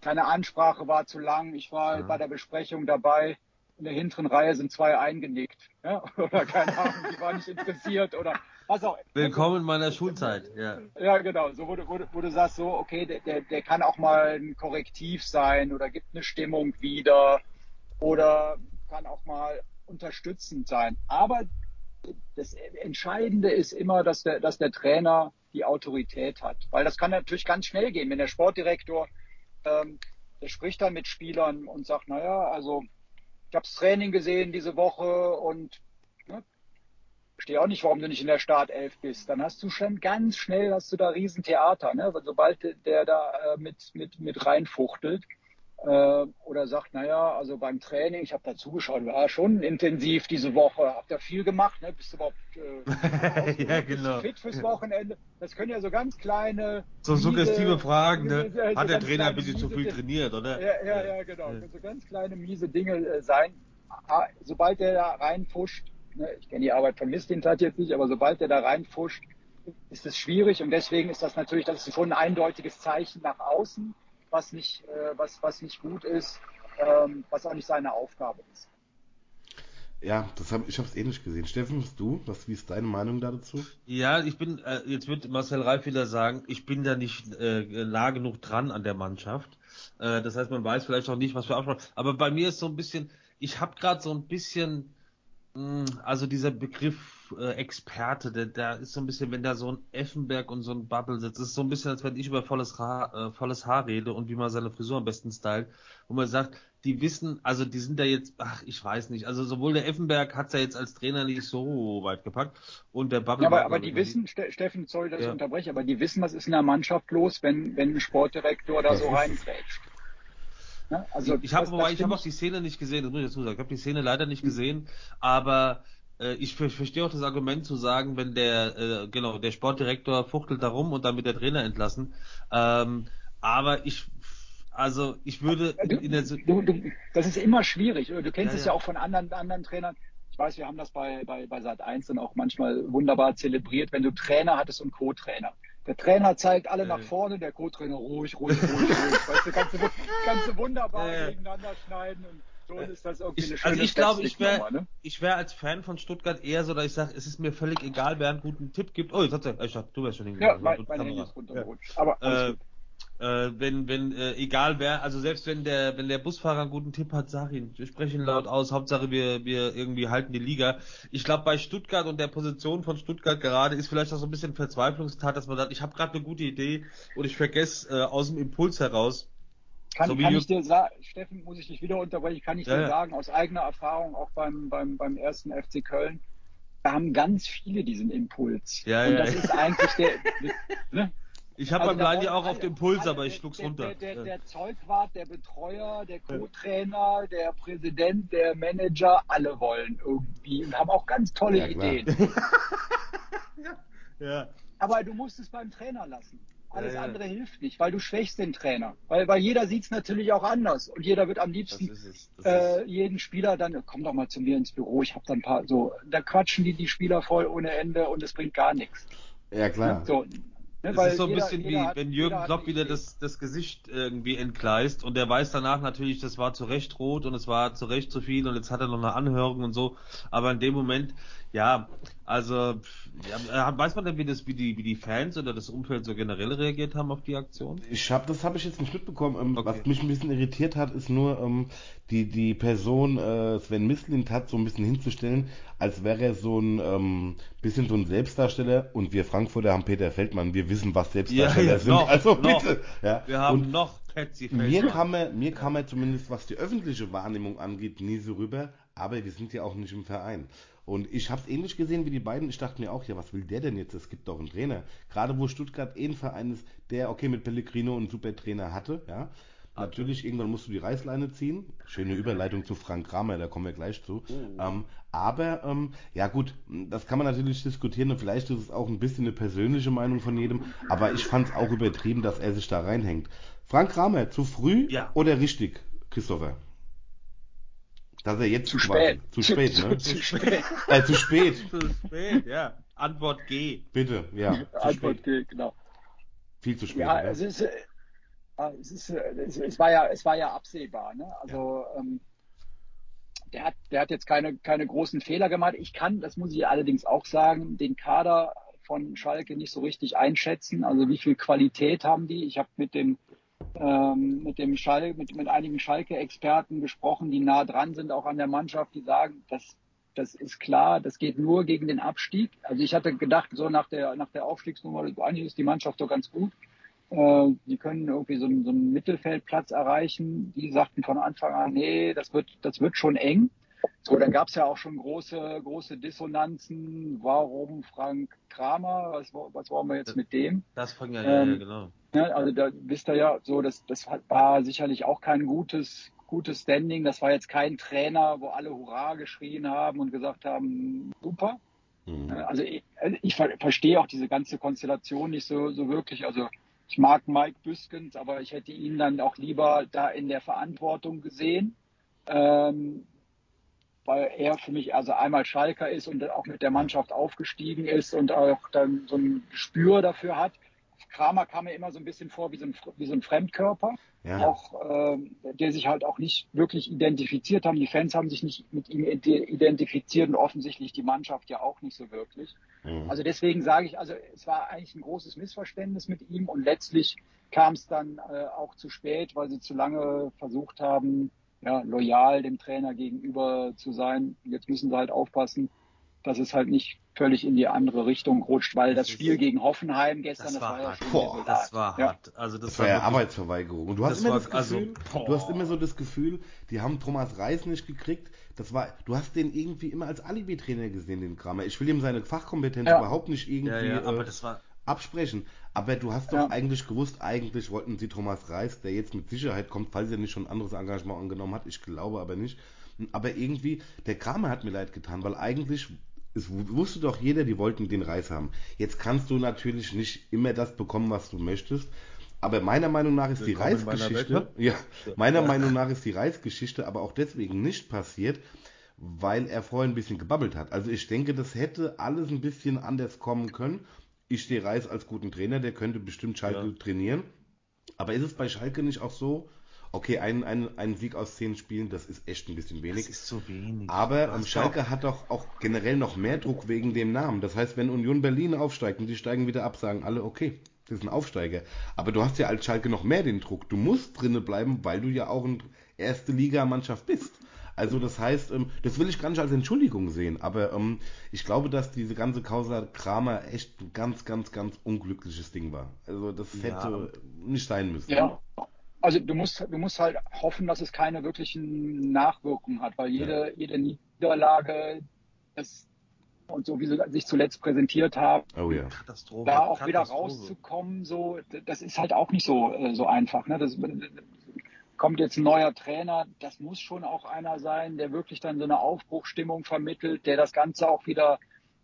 [SPEAKER 3] keine Ansprache war zu lang, ich war
[SPEAKER 2] Ja.
[SPEAKER 3] bei der Besprechung dabei, in der hinteren Reihe sind zwei eingenickt. Ja? Oder keine Ahnung, die waren nicht interessiert oder was auch
[SPEAKER 2] Willkommen in meiner Schulzeit. Ja.
[SPEAKER 3] ja, genau. So, wo du, wo, du, wo du sagst, so, okay, der, der, der kann auch mal ein Korrektiv sein oder gibt eine Stimmung wieder oder kann auch mal unterstützend sein. Aber das Entscheidende ist immer, dass der, dass der Trainer die Autorität hat. Weil das kann natürlich ganz schnell gehen. Wenn der Sportdirektor, ähm, der spricht dann mit Spielern und sagt, naja, also ich habe das Training gesehen diese Woche und verstehe auch nicht, warum du nicht in der Startelf bist. Dann hast du schon ganz schnell, hast du da Riesentheater, ne? Weil sobald der da äh, mit, mit, mit reinfuchtelt. äh, oder sagt, naja, also beim Training, ich habe da zugeschaut, war schon intensiv diese Woche, habt ihr viel gemacht, ne? bist du überhaupt
[SPEAKER 2] äh, ja, genau.
[SPEAKER 3] fit fürs Wochenende? Das können ja so ganz kleine...
[SPEAKER 2] So miese, suggestive Fragen, ne? So Hat der Trainer ein bisschen zu viel trainiert, oder?
[SPEAKER 3] Ja, ja, ja genau. Ja. So ganz kleine, miese Dinge äh, sein. Ah, sobald der da reinfuscht? Ich kenne die Arbeit von Mistintat jetzt nicht, aber sobald der da reinfuscht, ist es schwierig und deswegen ist das natürlich, das ist schon ein eindeutiges Zeichen nach außen, was nicht, äh, was, was nicht gut ist, ähm, was auch nicht seine Aufgabe ist.
[SPEAKER 1] Ja, das hab, ich habe es ähnlich gesehen. Steffen, du, was, wie ist deine Meinung dazu?
[SPEAKER 2] Ja, ich bin, äh, jetzt wird Marcel Reif wieder sagen, ich bin da nicht äh, nah genug dran an der Mannschaft. Äh, das heißt, man weiß vielleicht auch nicht, was für Absprachen. Aber bei mir ist so ein bisschen, ich habe gerade so ein bisschen, also dieser Begriff äh, Experte, der, der ist so ein bisschen, wenn da so ein Effenberg und so ein Bubble sitzt, ist so ein bisschen, als wenn ich über volles Haar, äh, volles Haar rede und wie man seine Frisur am besten stylt, wo man sagt, die wissen, also die sind da jetzt, ach, ich weiß nicht, also sowohl der Effenberg hat's ja jetzt als Trainer nicht so weit gepackt und der Bubble.
[SPEAKER 3] Ja, aber, aber die wissen, Ste Steffen, sorry, dass ja. ich unterbreche, aber die wissen, was ist in der Mannschaft los, wenn, wenn ein Sportdirektor da so reingrätscht.
[SPEAKER 2] Ja, also ich habe ich habe auch die Szene nicht gesehen, das muss ich dazu sagen. Ich habe die Szene leider nicht gesehen, aber äh, ich verstehe auch das Argument zu sagen, wenn der, äh, genau, der Sportdirektor fuchtelt da rum und dann wird der Trainer entlassen. Ähm, aber ich, also ich würde
[SPEAKER 3] du, in der du, du, Das ist immer schwierig. Du kennst ja, es ja. ja auch von anderen, anderen Trainern. Ich weiß, wir haben das bei, bei, bei Sat 1 dann auch manchmal wunderbar zelebriert, wenn du Trainer hattest und Co-Trainer. Der Trainer zeigt alle nach vorne, der Co-Trainer ruhig, ruhig, ruhig, ruhig. Weißt du, kannst du, kannst du wunderbar gegeneinander schneiden und schon ist das irgendwie eine schöne Also ich glaube, ich wäre ne? ich wäre als Fan von Stuttgart eher so, dass ich sage, es ist mir völlig egal, wer einen guten Tipp gibt. Oh, jetzt hat er, ich dachte, du wärst schon hingegangen. Ja, mein, mein Handy ist runtergerutscht. Ja. Aber
[SPEAKER 2] äh, äh, wenn, wenn, äh, egal wer, also selbst wenn der, wenn der Busfahrer einen guten Tipp hat, sag ihn, wir sprechen laut aus, Hauptsache wir, wir irgendwie halten die Liga. Ich glaube bei Stuttgart und der Position von Stuttgart gerade ist vielleicht auch so ein bisschen Verzweiflungstat, dass man sagt, ich habe gerade eine gute Idee und ich vergesse äh, aus dem Impuls heraus,
[SPEAKER 3] kann, so kann ich dir sagen, Steffen, muss ich dich wieder unterbrechen, kann ich ja, dir sagen, aus eigener Erfahrung, auch beim, beim, beim ersten FC Köln, da haben ganz viele diesen Impuls.
[SPEAKER 2] Ja, Und
[SPEAKER 3] das ist eigentlich der.
[SPEAKER 2] Ne? Ich habe also beim Leini auch auf dem Impuls, aber ich schluck's
[SPEAKER 3] der,
[SPEAKER 2] runter.
[SPEAKER 3] Der, der, der, Zeugwart, der Betreuer, der Co-Trainer, der Präsident, der Manager, alle wollen irgendwie und haben auch ganz tolle ja, Ideen. ja. Aber du musst es beim Trainer lassen. Alles ja, ja. andere hilft nicht, weil du schwächst den Trainer. Weil, weil jeder sieht es natürlich auch anders. Und jeder wird am liebsten äh, jeden Spieler dann, komm doch mal zu mir ins Büro, ich habe da ein paar, so, da quatschen die die Spieler voll ohne Ende und es bringt gar nichts.
[SPEAKER 1] Ja, klar. So,
[SPEAKER 2] Ne, es ist so ein jeder, bisschen wie, hat, wenn Jürgen Klopp wieder das, das Gesicht irgendwie entgleist und der weiß danach natürlich, das war zu Recht rot und es war zu Recht zu viel und jetzt hat er noch eine Anhörung und so. Aber in dem Moment, ja, also ja, äh, weiß man denn, wie das, wie die, wie die Fans oder das Umfeld so generell reagiert haben auf die Aktion?
[SPEAKER 1] Ich habe, das habe ich jetzt nicht mitbekommen. Ähm, okay. Was mich ein bisschen irritiert hat, ist nur ähm, die die Person äh, Sven Mislint hat so ein bisschen hinzustellen, als wäre er so ein ähm, bisschen so ein Selbstdarsteller und wir Frankfurter haben Peter Feldmann. Wir wissen, was Selbstdarsteller ja, ja, sind.
[SPEAKER 2] Noch,
[SPEAKER 1] also
[SPEAKER 2] noch.
[SPEAKER 1] bitte.
[SPEAKER 2] Ja. Wir haben und noch Patsy
[SPEAKER 1] Feldmann. Mir kam er, mir kam er zumindest, was die öffentliche Wahrnehmung angeht, nie so rüber. Aber wir sind ja auch nicht im Verein. Und ich habe es ähnlich gesehen wie die beiden. Ich dachte mir auch, ja, was will der denn jetzt? Es gibt doch einen Trainer. Gerade wo Stuttgart eh ein Verein ist, der, okay, mit Pellegrino einen super Trainer hatte, ja. Natürlich, irgendwann musst du die Reißleine ziehen. Schöne Überleitung zu Frank Kramer, da kommen wir gleich zu. Oh. Ähm, aber, ähm, ja gut, das kann man natürlich diskutieren und vielleicht ist es auch ein bisschen eine persönliche Meinung von jedem. Aber ich fand es auch übertrieben, dass er sich da reinhängt. Frank Kramer, zu früh ja. oder richtig, Christopher? Dass er jetzt
[SPEAKER 3] zu spät.
[SPEAKER 1] Zu spät, ne?
[SPEAKER 3] Zu, zu spät.
[SPEAKER 1] Äh, zu spät.
[SPEAKER 2] zu spät, ja. Antwort G.
[SPEAKER 1] Bitte, ja.
[SPEAKER 3] Antwort spät. G, genau.
[SPEAKER 1] Viel zu spät.
[SPEAKER 3] Ja, es ist, äh, es ist, äh, es, es war ja, es war ja absehbar, ne? Also, ja. ähm, der hat, der hat jetzt keine, keine großen Fehler gemacht. Ich kann, das muss ich allerdings auch sagen, den Kader von Schalke nicht so richtig einschätzen. Also wie viel Qualität haben die? Ich habe mit dem ähm, mit dem Schal mit, mit einigen Schalke-Experten gesprochen, die nah dran sind, auch an der Mannschaft, die sagen, das, das ist klar, das geht nur gegen den Abstieg. Also ich hatte gedacht, so nach der, nach der Aufstiegsnummer, eigentlich ist die Mannschaft doch ganz gut. Äh, die können irgendwie so einen, so einen Mittelfeldplatz erreichen. Die sagten von Anfang an, nee, das wird, das wird schon eng. So, dann gab es ja auch schon große, große Dissonanzen. Warum Frank Kramer? Was, was wollen wir jetzt mit dem?
[SPEAKER 2] Das fand ja, ähm, ja, genau.
[SPEAKER 3] Ne, also da wisst ihr ja, so das, das war sicherlich auch kein gutes, gutes Standing. Das war jetzt kein Trainer, wo alle Hurra geschrien haben und gesagt haben, super. Mhm. Also ich, also ich verstehe auch diese ganze Konstellation nicht so, so wirklich. Also ich mag Mike Büskens, aber ich hätte ihn dann auch lieber da in der Verantwortung gesehen. Ähm, weil er für mich also einmal Schalker ist und auch mit der Mannschaft aufgestiegen ist und auch dann so ein Gespür dafür hat. Kramer kam mir immer so ein bisschen vor wie so ein, wie so ein Fremdkörper, ja. auch, äh, der sich halt auch nicht wirklich identifiziert haben. Die Fans haben sich nicht mit ihm identifiziert und offensichtlich die Mannschaft ja auch nicht so wirklich. Mhm. Also deswegen sage ich, also es war eigentlich ein großes Missverständnis mit ihm und letztlich kam es dann äh, auch zu spät, weil sie zu lange versucht haben, ja, loyal dem Trainer gegenüber zu sein. Jetzt müssen sie halt aufpassen, dass es halt nicht völlig in die andere Richtung rutscht, weil das, das Spiel gegen Hoffenheim gestern, das,
[SPEAKER 2] das
[SPEAKER 3] war,
[SPEAKER 2] ja schon Boah, das war
[SPEAKER 1] ja. hart. Also das, das war, war ja Arbeitsverweigerung. Und du hast immer das also Gefühl, also, du hast immer so das Gefühl, die haben Thomas Reis nicht gekriegt. Das war, du hast den irgendwie immer als Alibi-Trainer gesehen, den Kramer. Ich will ihm seine Fachkompetenz ja. überhaupt nicht irgendwie ja,
[SPEAKER 2] aber äh, das war,
[SPEAKER 1] absprechen. Aber du hast doch ja. eigentlich gewusst, eigentlich wollten sie Thomas Reis, der jetzt mit Sicherheit kommt, falls er nicht schon ein anderes Engagement angenommen hat. Ich glaube aber nicht. Aber irgendwie, der Kramer hat mir leid getan, weil eigentlich es wusste doch jeder, die wollten den Reis haben. Jetzt kannst du natürlich nicht immer das bekommen, was du möchtest. Aber meiner Meinung nach ist Willkommen die Reisgeschichte, ja, meiner ja. Meinung nach ist die Reisgeschichte aber auch deswegen nicht passiert, weil er vorher ein bisschen gebabbelt hat. Also ich denke, das hätte alles ein bisschen anders kommen können. Ich sehe Reis als guten Trainer, der könnte bestimmt Schalke ja. trainieren. Aber ist es bei Schalke nicht auch so, Okay, ein, ein, ein Sieg aus zehn Spielen, das ist echt ein bisschen wenig.
[SPEAKER 2] Das ist zu wenig.
[SPEAKER 1] Aber um, Schalke hat doch auch generell noch mehr Druck wegen dem Namen. Das heißt, wenn Union Berlin aufsteigt und die steigen wieder ab, sagen alle, okay, das ist ein Aufsteiger. Aber du hast ja als Schalke noch mehr den Druck. Du musst drinnen bleiben, weil du ja auch eine erste Liga-Mannschaft bist. Also das heißt, ähm, das will ich gar nicht als Entschuldigung sehen, aber ähm, ich glaube, dass diese ganze Causa Kramer echt ein ganz, ganz, ganz unglückliches Ding war. Also das hätte ja. nicht sein müssen.
[SPEAKER 3] Ja, also du musst, du musst halt hoffen, dass es keine wirklichen Nachwirkungen hat, weil jede, ja. jede Niederlage das, und so wie sie sich zuletzt präsentiert haben,
[SPEAKER 1] oh ja.
[SPEAKER 3] da auch wieder rauszukommen, so das ist halt auch nicht so äh, so einfach. Ne? Das, kommt jetzt ein neuer Trainer, das muss schon auch einer sein, der wirklich dann so eine Aufbruchstimmung vermittelt, der das Ganze auch wieder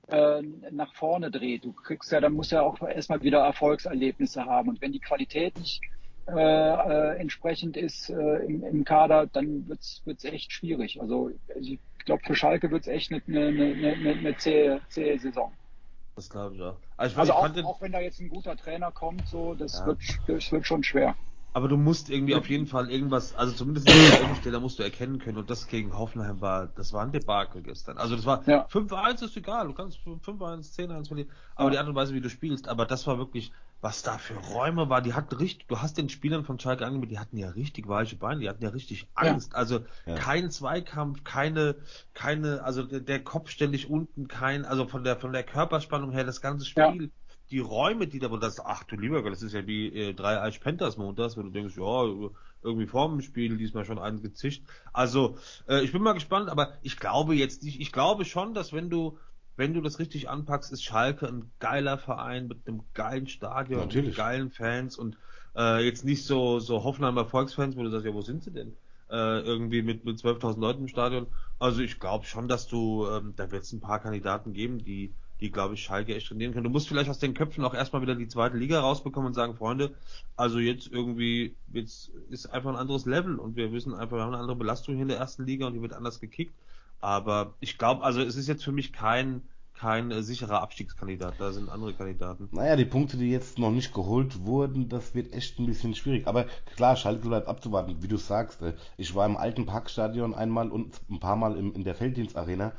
[SPEAKER 3] äh, nach vorne dreht. Du kriegst ja, dann muss ja auch erstmal wieder Erfolgserlebnisse haben. Und wenn die Qualität nicht äh, äh, entsprechend ist äh, im, im, Kader, dann wird's wird's echt schwierig. Also ich glaube, für Schalke wird's echt eine, eine, eine, eine zähe, zähe Saison.
[SPEAKER 2] Das glaube ich auch.
[SPEAKER 3] Also, ich also auch, auch, wenn da jetzt ein guter Trainer kommt, so das ja. wird das wird schon schwer.
[SPEAKER 2] Aber du musst irgendwie auf jeden Fall irgendwas, also zumindest in der musst du erkennen können und das gegen Hoffenheim war, das war ein Debakel gestern. Also das war ja. 5-1 ist egal, du kannst 5-1, 10-1 verlieren, aber ja. die Art und Weise, wie du spielst, aber das war wirklich, was da für Räume war, die hatten richtig, du hast den Spielern von Schalke angemeldet, die hatten ja richtig weiche Beine, die hatten ja richtig Angst. Ja. Also kein Zweikampf, keine, keine, also der, der, Kopf ständig unten, kein, also von der von der Körperspannung her, das ganze Spiel die Räume, die da, wo das, ach du lieber Gott, das ist ja wie äh, drei Eich Panthers montags, wo du denkst, ja, irgendwie vor dem Spiel diesmal schon eins gezischt. Also, äh, ich bin mal gespannt, aber ich glaube jetzt nicht, ich glaube schon, dass wenn du, wenn du das richtig anpackst, ist Schalke ein geiler Verein mit einem geilen Stadion,
[SPEAKER 1] Natürlich.
[SPEAKER 2] mit geilen Fans und äh, jetzt nicht so, so Hoffenheimer Volksfans, wo du sagst, ja, wo sind sie denn? Äh, irgendwie mit, mit 12.000 Leuten im Stadion. Also ich glaube schon, dass du, ähm, da wird es ein paar Kandidaten geben, die die, glaube ich, Schalke echt trainieren können. Du musst vielleicht aus den Köpfen auch erstmal wieder die zweite Liga rausbekommen und sagen, Freunde, also jetzt irgendwie, jetzt ist einfach ein anderes Level und wir wissen einfach, wir haben eine andere Belastung hier in der ersten Liga und die wird anders gekickt. Aber ich glaube, also es ist jetzt für mich kein, kein äh, sicherer Abstiegskandidat. Da sind andere Kandidaten.
[SPEAKER 1] Naja, die Punkte, die jetzt noch nicht geholt wurden, das wird echt ein bisschen schwierig. Aber klar, Schalke bleibt abzuwarten, wie du sagst. Äh, ich war im alten Parkstadion einmal und ein paar Mal in der Felddienstarena.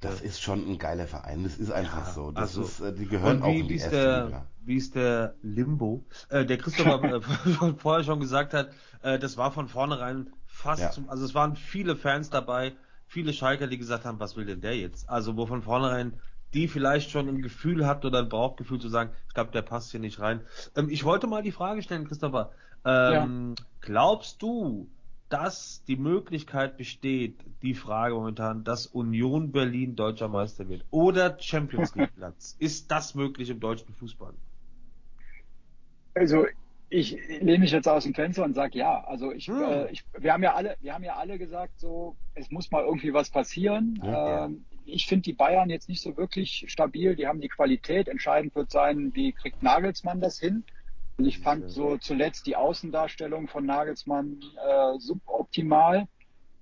[SPEAKER 1] Das ist schon ein geiler Verein. Das ist einfach ja, so. Das
[SPEAKER 2] also,
[SPEAKER 1] ist, äh, die gehören
[SPEAKER 2] wie,
[SPEAKER 1] auch in
[SPEAKER 2] die erste der, Liga. Wie ist der Limbo, äh, der Christopher äh, vorher schon gesagt hat, äh, das war von vornherein fast ja. zum, also es waren viele Fans dabei, viele Schalker, die gesagt haben, was will denn der jetzt? Also wo von vornherein die vielleicht schon ein Gefühl hat oder ein Bauchgefühl zu sagen, ich glaube, der passt hier nicht rein. Ähm, ich wollte mal die Frage stellen, Christopher. Ähm, ja. Glaubst du, dass die Möglichkeit besteht, die Frage momentan, dass Union Berlin deutscher Meister wird oder Champions League Platz. Ist das möglich im deutschen Fußball?
[SPEAKER 3] Also ich lehne mich jetzt aus dem Fenster und sage ja. Also ich, hm. äh, ich, wir haben ja alle, wir haben ja alle gesagt, so es muss mal irgendwie was passieren. Ja, ähm, ich finde die Bayern jetzt nicht so wirklich stabil. Die haben die Qualität. Entscheidend wird sein, wie kriegt Nagelsmann das hin. Und ich fand so zuletzt die Außendarstellung von Nagelsmann äh, suboptimal.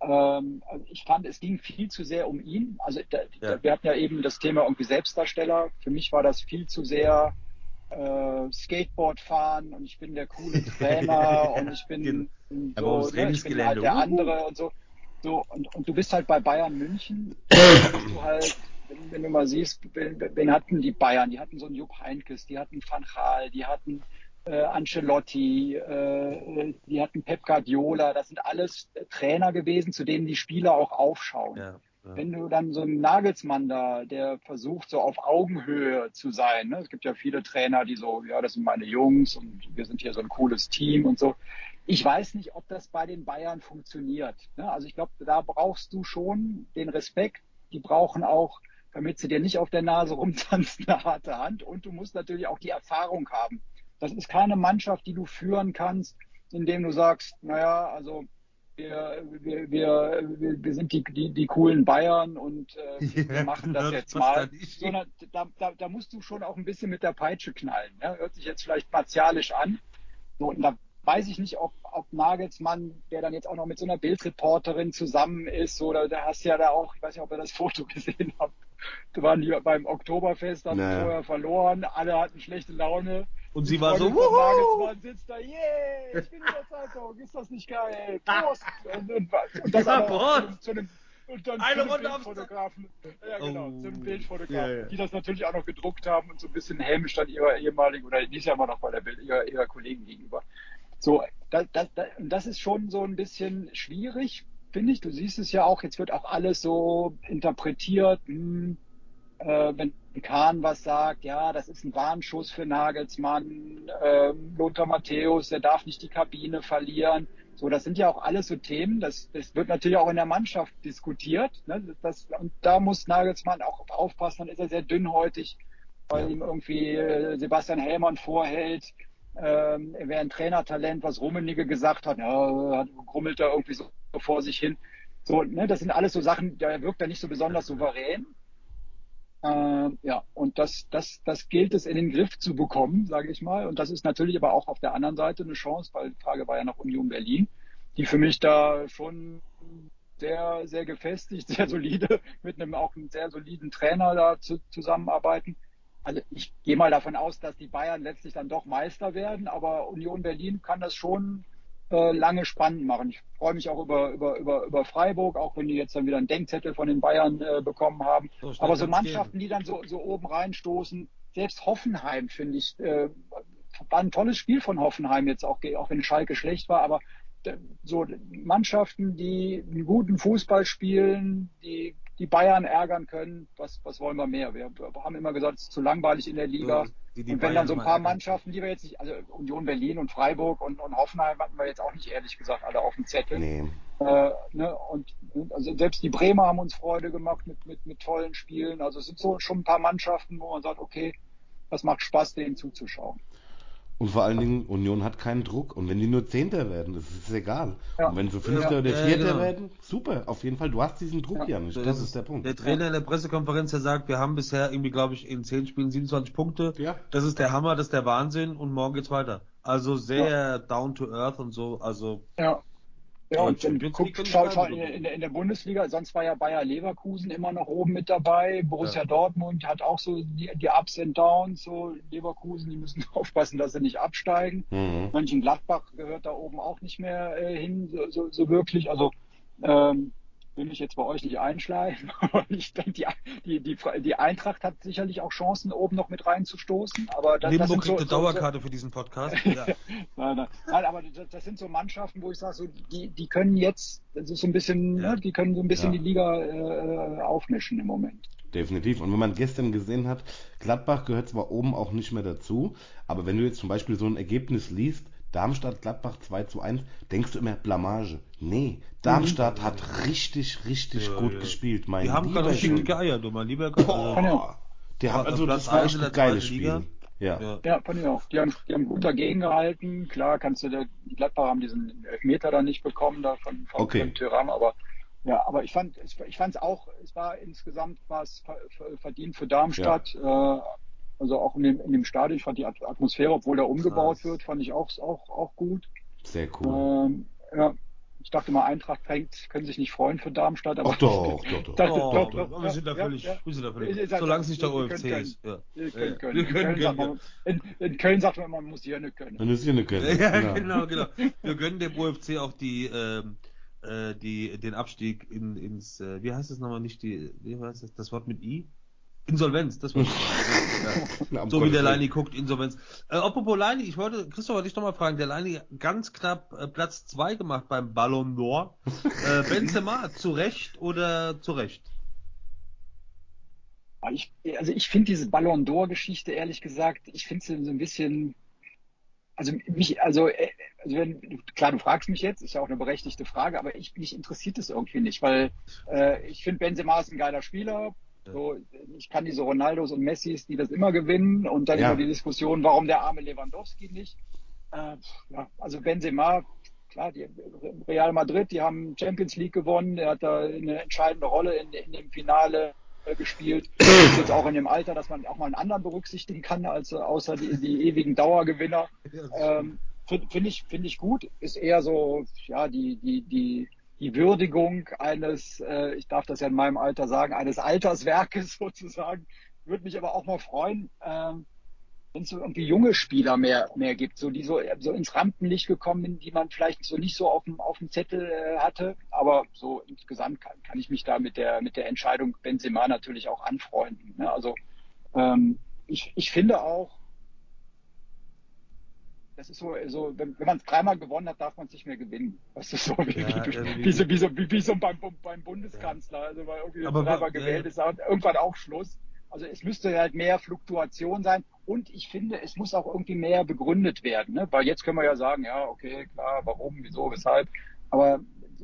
[SPEAKER 3] Ähm, also ich fand, es ging viel zu sehr um ihn. Also da, ja. wir hatten ja eben das Thema irgendwie Selbstdarsteller. Für mich war das viel zu sehr äh, Skateboard fahren und ich bin der coole Trainer und ich bin so, ne, ich bin halt der andere und so. So, und, und du bist halt bei Bayern München, du halt, wenn, wenn, du mal siehst, wen, wen, hatten die Bayern? Die hatten so einen Jupp Heinkes, die hatten Van Gaal, die hatten äh, Ancelotti, äh, die hatten Pep Guardiola, das sind alles Trainer gewesen, zu denen die Spieler auch aufschauen. Ja. Wenn du dann so einen Nagelsmann da, der versucht, so auf Augenhöhe zu sein, ne? es gibt ja viele Trainer, die so, ja, das sind meine Jungs und wir sind hier so ein cooles Team und so. Ich weiß nicht, ob das bei den Bayern funktioniert. Ne? Also ich glaube, da brauchst du schon den Respekt. Die brauchen auch, damit sie dir nicht auf der Nase rumtanzen, eine harte Hand. Und du musst natürlich auch die Erfahrung haben. Das ist keine Mannschaft, die du führen kannst, indem du sagst, naja, also wir, wir, wir, wir sind die, die, die coolen Bayern und äh, wir machen das jetzt mal. Sondern da, da, da musst du schon auch ein bisschen mit der Peitsche knallen. Ne? Hört sich jetzt vielleicht martialisch an. So, und da weiß ich nicht, ob, ob Nagelsmann, der dann jetzt auch noch mit so einer Bildreporterin zusammen ist, oder da hast du ja da auch, ich weiß nicht, ob ihr das Foto gesehen habt, da waren die beim Oktoberfest, haben nee. vorher verloren, alle hatten schlechte Laune.
[SPEAKER 2] Und sie war so!
[SPEAKER 3] Nagelsmann sitzt da, yeah, ich bin in der Zeitung, ist das nicht geil? Prost! Und, und, und das ja, Prost! Zu einem, und dann
[SPEAKER 2] Eine
[SPEAKER 3] zu Bildfotografen, ja genau, oh, zu einem Bildfotografen, yeah, yeah. die das natürlich auch noch gedruckt haben und so ein bisschen hämisch dann ihrer ehemaligen, oder die ist ja immer noch bei der Bild, ihrer, ihrer Kollegen gegenüber. So, das, das, das ist schon so ein bisschen schwierig, finde ich. Du siehst es ja auch, jetzt wird auch alles so interpretiert, hm, äh, wenn Kahn was sagt, ja, das ist ein Warnschuss für Nagelsmann, äh, Lothar Matthäus, der darf nicht die Kabine verlieren. So, das sind ja auch alles so Themen, das, das wird natürlich auch in der Mannschaft diskutiert. Ne? Das, und da muss Nagelsmann auch aufpassen, dann ist er sehr dünnhäutig, weil ihm irgendwie äh, Sebastian Hellmann vorhält, ähm, er wäre ein Trainertalent, was Rummenigge gesagt hat, ja, grummelt er irgendwie so vor sich hin. So, ne, das sind alles so Sachen, da wirkt er nicht so besonders souverän. Äh, ja, und das, das, das gilt es in den Griff zu bekommen, sage ich mal. Und das ist natürlich aber auch auf der anderen Seite eine Chance, weil die Frage war ja nach Union Berlin, die für mich da schon sehr, sehr gefestigt, sehr solide, mit einem auch einem sehr soliden Trainer da zu, zusammenarbeiten. Also ich gehe mal davon aus, dass die Bayern letztlich dann doch Meister werden, aber Union Berlin kann das schon äh, lange spannend machen. Ich freue mich auch über, über, über, über Freiburg, auch wenn die jetzt dann wieder einen Denkzettel von den Bayern äh, bekommen haben. So Aber so Mannschaften, gehen. die dann so, so oben reinstoßen, selbst Hoffenheim, finde ich, äh, war ein tolles Spiel von Hoffenheim jetzt auch, auch wenn Schalke schlecht war, aber äh, so Mannschaften, die einen guten Fußball spielen, die die Bayern ärgern können, was, was wollen wir mehr? Wir, wir haben immer gesagt, es ist zu langweilig in der Liga. Die, die und wenn Bayern dann so ein paar Mannschaften, die wir jetzt nicht, also Union Berlin und Freiburg und, und Hoffenheim hatten wir jetzt auch nicht ehrlich gesagt alle auf dem Zettel. Nee. Äh, ne, und also selbst die Bremer haben uns Freude gemacht mit, mit, mit tollen Spielen. Also es sind so schon ein paar Mannschaften, wo man sagt, okay, das macht Spaß, denen zuzuschauen.
[SPEAKER 1] Und vor allen Dingen, Union hat keinen Druck. Und wenn die nur Zehnter werden, das ist egal. Ja. Und wenn sie Fünfter ja, oder Vierter ja, genau. werden, super. Auf jeden Fall, du hast diesen Druck ja, nicht. Das, das ist der Punkt.
[SPEAKER 2] Der Trainer in der Pressekonferenz, der sagt, wir haben bisher irgendwie, glaube ich, in zehn Spielen 27 Punkte. Ja. Das ist der Hammer, das ist der Wahnsinn und morgen geht's weiter. Also sehr down to earth und so. Also
[SPEAKER 3] ja. Ja, und dann guckt, schaut, schaut in, in, in, der Bundesliga, sonst war ja Bayer Leverkusen immer noch oben mit dabei. Borussia ja. Dortmund hat auch so die, die, Ups and Downs, so Leverkusen, die müssen aufpassen, dass sie nicht absteigen. Mhm. Mönchengladbach gehört da oben auch nicht mehr äh, hin, so, so, so, wirklich. Also ähm, will ich jetzt bei euch nicht einschleifen, aber ich denke, die, die, die, die Eintracht hat sicherlich auch Chancen, oben noch mit reinzustoßen. Aber
[SPEAKER 2] das, Limbo das kriegt so, eine Dauerkarte so, für diesen Podcast.
[SPEAKER 3] Ja. nein, nein, nein, aber das, das, sind so Mannschaften, wo ich sage, so, die, die können jetzt, das ist so ein bisschen, ja. ne, die können so ein bisschen ja. die Liga äh, aufmischen im Moment.
[SPEAKER 1] Definitiv. Und wenn man gestern gesehen hat, Gladbach gehört zwar oben auch nicht mehr dazu, aber wenn du jetzt zum Beispiel so ein Ergebnis liest, Darmstadt-Gladbach 2 zu 1, denkst du immer Blamage. Nee, Darmstadt
[SPEAKER 2] Mhm.
[SPEAKER 1] hat richtig, richtig
[SPEAKER 2] Ja,
[SPEAKER 1] gut
[SPEAKER 2] ja.
[SPEAKER 1] gespielt. Mein
[SPEAKER 2] Die haben gerade richtig Eier, du mein lieber
[SPEAKER 1] Boah.
[SPEAKER 2] also,
[SPEAKER 1] Der hat also, das war echt
[SPEAKER 2] in
[SPEAKER 1] ein geiles Spiel. Ja.
[SPEAKER 2] ja.
[SPEAKER 3] Ja, fand ich auch. Die haben, die haben gut dagegen gehalten. Klar, kannst du der, die Gladbacher haben diesen Elfmeter da nicht bekommen, da von, von,
[SPEAKER 1] Okay.
[SPEAKER 3] von Thuram, aber ja, aber ich fand, es- ich fand es auch, es war insgesamt ver- verdient für Darmstadt. Äh, also auch in dem, in dem Stadion, ich fand die At- Atmosphäre, obwohl da umgebaut
[SPEAKER 2] Krass.
[SPEAKER 3] wird, fand ich auch, auch, auch gut.
[SPEAKER 1] Sehr cool.
[SPEAKER 3] Ähm, ja, ich dachte mal, Eintracht fängt, können sich nicht freuen für Darmstadt, aber
[SPEAKER 1] Ach doch, doch, doch.
[SPEAKER 3] Das-
[SPEAKER 2] Oh,
[SPEAKER 3] doch, doch,
[SPEAKER 2] aber wir sind da
[SPEAKER 3] ja,
[SPEAKER 2] völlig,
[SPEAKER 3] ja.
[SPEAKER 2] wir sind da völlig, solange es nicht der OFC
[SPEAKER 3] können.
[SPEAKER 2] ist. Ja.
[SPEAKER 3] wir
[SPEAKER 2] Ja,
[SPEAKER 3] können, können.
[SPEAKER 2] Wir können
[SPEAKER 3] in, Köln sagt
[SPEAKER 2] gönnen.
[SPEAKER 3] man, in, in Köln sagt man, man muss hier nicht können.
[SPEAKER 1] Dann ist hier eine Köln.
[SPEAKER 2] Ja, genau, genau. Wir gönnen dem OFC auch die, ähm, äh, die, den Abstieg in, ins, äh, wie heißt es nochmal nicht die, wie heißt das, das Wort mit I? Insolvenz, das wollte ich sagen.
[SPEAKER 1] Na,
[SPEAKER 2] ja. So wie der. Leini guckt, Insolvenz. Äh, apropos Leini, ich wollte, Christopher, dich nochmal fragen, der Leini ganz knapp äh, Platz zwei gemacht beim Ballon d'Or. Äh, Benzema, zu Recht oder zu Recht?
[SPEAKER 3] Aber Ich, also ich finde diese Ballon d'Or-Geschichte, ehrlich gesagt, ich finde sie so ein bisschen, also mich, also, äh, also wenn, klar, du fragst mich jetzt, ist ja auch eine berechtigte Frage, aber ich, mich interessiert es irgendwie nicht, weil äh, ich finde Benzema ist ein geiler Spieler. So, ich kann diese Ronaldos und Messis, die das immer gewinnen und dann
[SPEAKER 1] Ja.
[SPEAKER 3] immer die Diskussion, warum der arme Lewandowski nicht. Äh, ja, also Benzema, klar, die Real Madrid, die haben Champions League gewonnen, er hat da eine entscheidende Rolle in, in dem Finale gespielt. Ist jetzt auch in dem Alter, dass man auch mal einen anderen berücksichtigen kann, als außer die, die ewigen Dauergewinner. Ähm, Finde find ich, finde ich gut. Ist eher so, ja, die, die, die, die Würdigung eines, äh, ich darf das ja in meinem Alter sagen, eines Alterswerkes sozusagen. Würde mich aber auch mal freuen, ähm, wenn es so irgendwie junge Spieler mehr, mehr gibt, so die so, so ins Rampenlicht gekommen sind, die man vielleicht so nicht so auf dem, auf dem Zettel äh, hatte. Aber so insgesamt kann, kann ich mich da mit der, mit der Entscheidung Benzema natürlich auch anfreunden. Ne? Also ähm, ich, ich finde auch, das ist so, so wenn, wenn man es dreimal gewonnen hat, darf man es nicht mehr gewinnen. Das ist so wie,
[SPEAKER 2] Ja,
[SPEAKER 3] wie, wie, so, wie, so, wie, wie so beim, beim Bundeskanzler. Also weil irgendwie
[SPEAKER 2] Aber
[SPEAKER 3] dreimal
[SPEAKER 2] wa-
[SPEAKER 3] gewählt
[SPEAKER 2] ja.
[SPEAKER 3] ist, irgendwann auch Schluss. Also es müsste halt mehr Fluktuation sein und ich finde, es muss auch irgendwie mehr begründet werden, ne? weil jetzt können wir ja sagen, ja, okay, klar, warum, wieso, weshalb, aber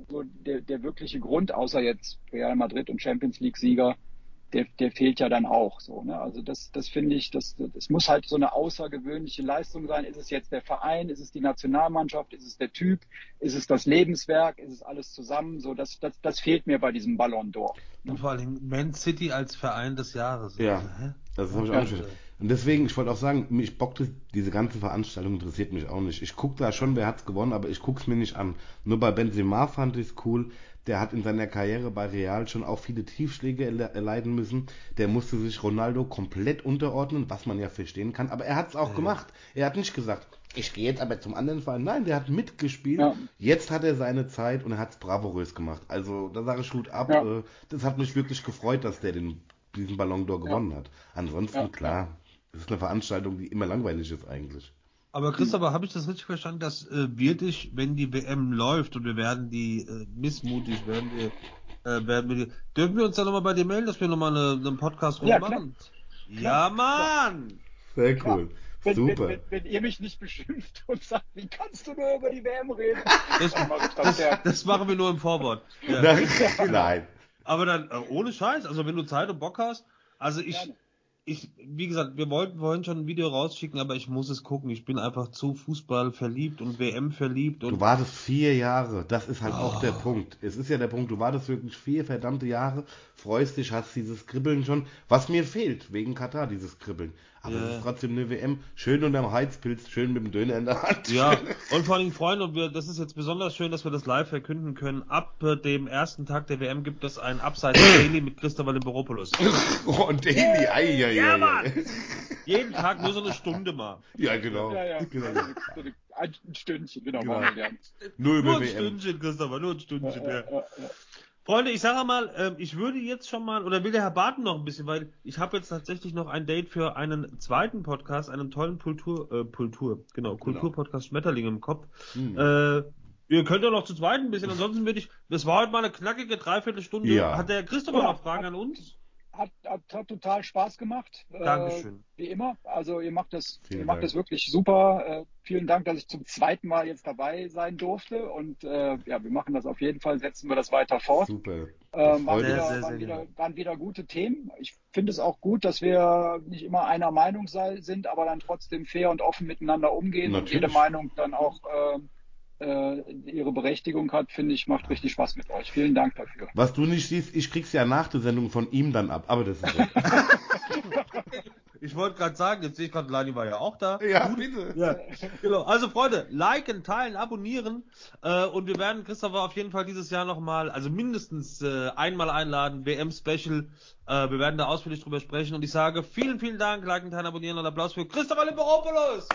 [SPEAKER 3] so der, der wirkliche Grund, außer jetzt Real Madrid und Champions League Sieger, der, der fehlt ja dann auch so. Ne? Also das, das finde ich, das, das muss halt so eine außergewöhnliche Leistung sein. Ist es jetzt der Verein, ist es die Nationalmannschaft, ist es der Typ, ist es das Lebenswerk, ist es alles zusammen? So, das, das, das fehlt mir bei diesem Ballon d'Or.
[SPEAKER 2] Und vor allem Man City als Verein des Jahres.
[SPEAKER 1] Ja.
[SPEAKER 2] Hä?
[SPEAKER 1] Das habe ich auch schon. Und deswegen, ich wollte auch sagen, mich bockt diese ganze Veranstaltung interessiert mich auch nicht. Ich gucke da schon, wer hat's gewonnen, aber ich gucke es mir nicht an. Nur bei Benzema fand ich es cool. Der hat in seiner Karriere bei Real schon auch viele Tiefschläge erle- erleiden müssen. Der musste sich Ronaldo komplett unterordnen, was man ja verstehen kann. Aber er hat es auch
[SPEAKER 2] Ja.
[SPEAKER 1] gemacht. Er hat nicht gesagt, ich gehe jetzt aber zum anderen Verein. Nein, der hat mitgespielt.
[SPEAKER 3] Ja.
[SPEAKER 1] Jetzt hat er seine Zeit und er hat es bravourös gemacht. Also da sage ich Hut ab.
[SPEAKER 3] Ja.
[SPEAKER 1] Äh, Das hat mich wirklich gefreut, dass der den, diesen Ballon d'Or gewonnen hat. Ansonsten, klar, das ist eine Veranstaltung, die immer langweilig ist eigentlich.
[SPEAKER 2] Aber Christopher, habe ich das richtig verstanden, dass äh, wir dich, wenn die WM läuft und wir werden die äh, missmutig, werden wir, äh, werden wir die, dürfen wir uns dann nochmal bei dir melden, dass wir nochmal eine, einen Podcast
[SPEAKER 3] Ja,
[SPEAKER 2] machen? Ja, Mann!
[SPEAKER 1] Sehr
[SPEAKER 3] cool. Wenn,
[SPEAKER 1] Super.
[SPEAKER 3] Wenn, wenn, wenn ihr mich nicht beschimpft und sagt, wie kannst du nur über die WM reden?
[SPEAKER 2] Das,
[SPEAKER 3] das
[SPEAKER 2] das, machen wir nur im Vorwort. Ja.
[SPEAKER 1] Nein. Nein.
[SPEAKER 2] Aber dann, äh, ohne Scheiß, also wenn du Zeit und Bock hast, also ich,
[SPEAKER 3] Gerne.
[SPEAKER 2] Ich, wie gesagt, wir wollten vorhin schon ein Video rausschicken, aber ich muss es gucken. Ich bin einfach zu Fußball verliebt und WM verliebt und
[SPEAKER 1] Du wartest vier Jahre. Das ist halt auch
[SPEAKER 2] Oh.
[SPEAKER 1] der Punkt. Es ist ja der Punkt, du wartest wirklich vier verdammte Jahre, freust dich, hast dieses Kribbeln schon. Was mir fehlt, wegen Katar, dieses Kribbeln. Aber
[SPEAKER 2] Ja.
[SPEAKER 1] es ist trotzdem eine WM. Schön unterm Heizpilz, schön mit dem Döner in der Hand.
[SPEAKER 2] Ja, und vor allem freuen und wir, das ist jetzt besonders schön, dass wir das live verkünden können. Ab äh, dem ersten Tag der WM gibt es ein Abseits Daily mit Christopher Limberopoulos.
[SPEAKER 1] Oh, und Daily, ei, ei,
[SPEAKER 2] Ja,
[SPEAKER 1] ei,
[SPEAKER 2] Mann! Jeden Tag nur so eine Stunde mal.
[SPEAKER 1] Ja, genau.
[SPEAKER 3] Ja, ja.
[SPEAKER 1] genau.
[SPEAKER 3] Ein Stündchen, genau.
[SPEAKER 1] Genau.
[SPEAKER 3] wir gern.
[SPEAKER 1] Nur über
[SPEAKER 2] Nur ein
[SPEAKER 1] WM.
[SPEAKER 2] Stündchen, Christopher, nur ein Stündchen.
[SPEAKER 3] Ja,
[SPEAKER 2] Ja. Freunde, ich sage mal, ähm, ich würde jetzt schon mal, oder will der Herr Barton noch ein bisschen, weil ich habe jetzt tatsächlich noch ein Date für einen zweiten Podcast, einen tollen Kultur, äh, Kultur, genau, Kulturpodcast Schmetterling im Kopf.
[SPEAKER 1] Hm.
[SPEAKER 2] Äh, ihr könnt ja noch zu zweit ein bisschen, ansonsten würde ich, das war heute mal eine knackige Dreiviertelstunde.
[SPEAKER 1] Ja.
[SPEAKER 2] Hat der Christopher
[SPEAKER 3] Ja.
[SPEAKER 2] noch Fragen an uns?
[SPEAKER 3] Hat, hat, hat total Spaß gemacht.
[SPEAKER 2] Dankeschön.
[SPEAKER 3] Äh, wie immer. Also ihr macht das,
[SPEAKER 1] Vielen
[SPEAKER 3] ihr macht
[SPEAKER 1] Dank.
[SPEAKER 3] das wirklich super. Äh, vielen Dank, dass ich zum zweiten Mal jetzt dabei sein durfte. Und äh, ja, wir machen das auf jeden Fall, setzen wir das weiter fort.
[SPEAKER 1] Super.
[SPEAKER 3] Ähm, waren, wieder,
[SPEAKER 2] sehr,
[SPEAKER 3] waren, wieder, waren wieder gute Themen. Ich finde es auch gut, dass wir nicht immer einer Meinung sei, sind, aber dann trotzdem fair und offen miteinander umgehen und
[SPEAKER 1] Natürlich.
[SPEAKER 3] jede Meinung dann auch äh, ihre Berechtigung hat, finde ich, macht richtig Spaß mit euch. Vielen Dank dafür.
[SPEAKER 1] Was du nicht siehst, ich krieg's ja nach der Sendung von ihm dann ab, aber das ist okay.
[SPEAKER 2] Ich wollte gerade sagen, jetzt sehe ich gerade, Lani war ja auch da.
[SPEAKER 1] ja, bitte.
[SPEAKER 2] Ja, genau. Also Freunde, liken, teilen, abonnieren äh, und wir werden Christopher auf jeden Fall dieses Jahr nochmal, also mindestens äh, einmal einladen, WM-Special. Äh, wir werden da ausführlich drüber sprechen und ich sage vielen, vielen Dank, liken, teilen, abonnieren und Applaus für Christopher Limperopoulos.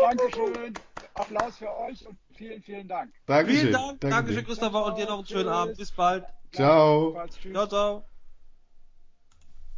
[SPEAKER 3] Dankeschön. Applaus für euch und vielen, vielen Dank.
[SPEAKER 1] Dankeschön.
[SPEAKER 2] Vielen Dank,
[SPEAKER 1] Danke
[SPEAKER 2] Dankeschön
[SPEAKER 1] dir.
[SPEAKER 2] Christopher und dir noch einen schönen
[SPEAKER 3] Tschüss.
[SPEAKER 2] Abend. Bis bald.
[SPEAKER 1] Ciao.
[SPEAKER 2] Ciao, ciao.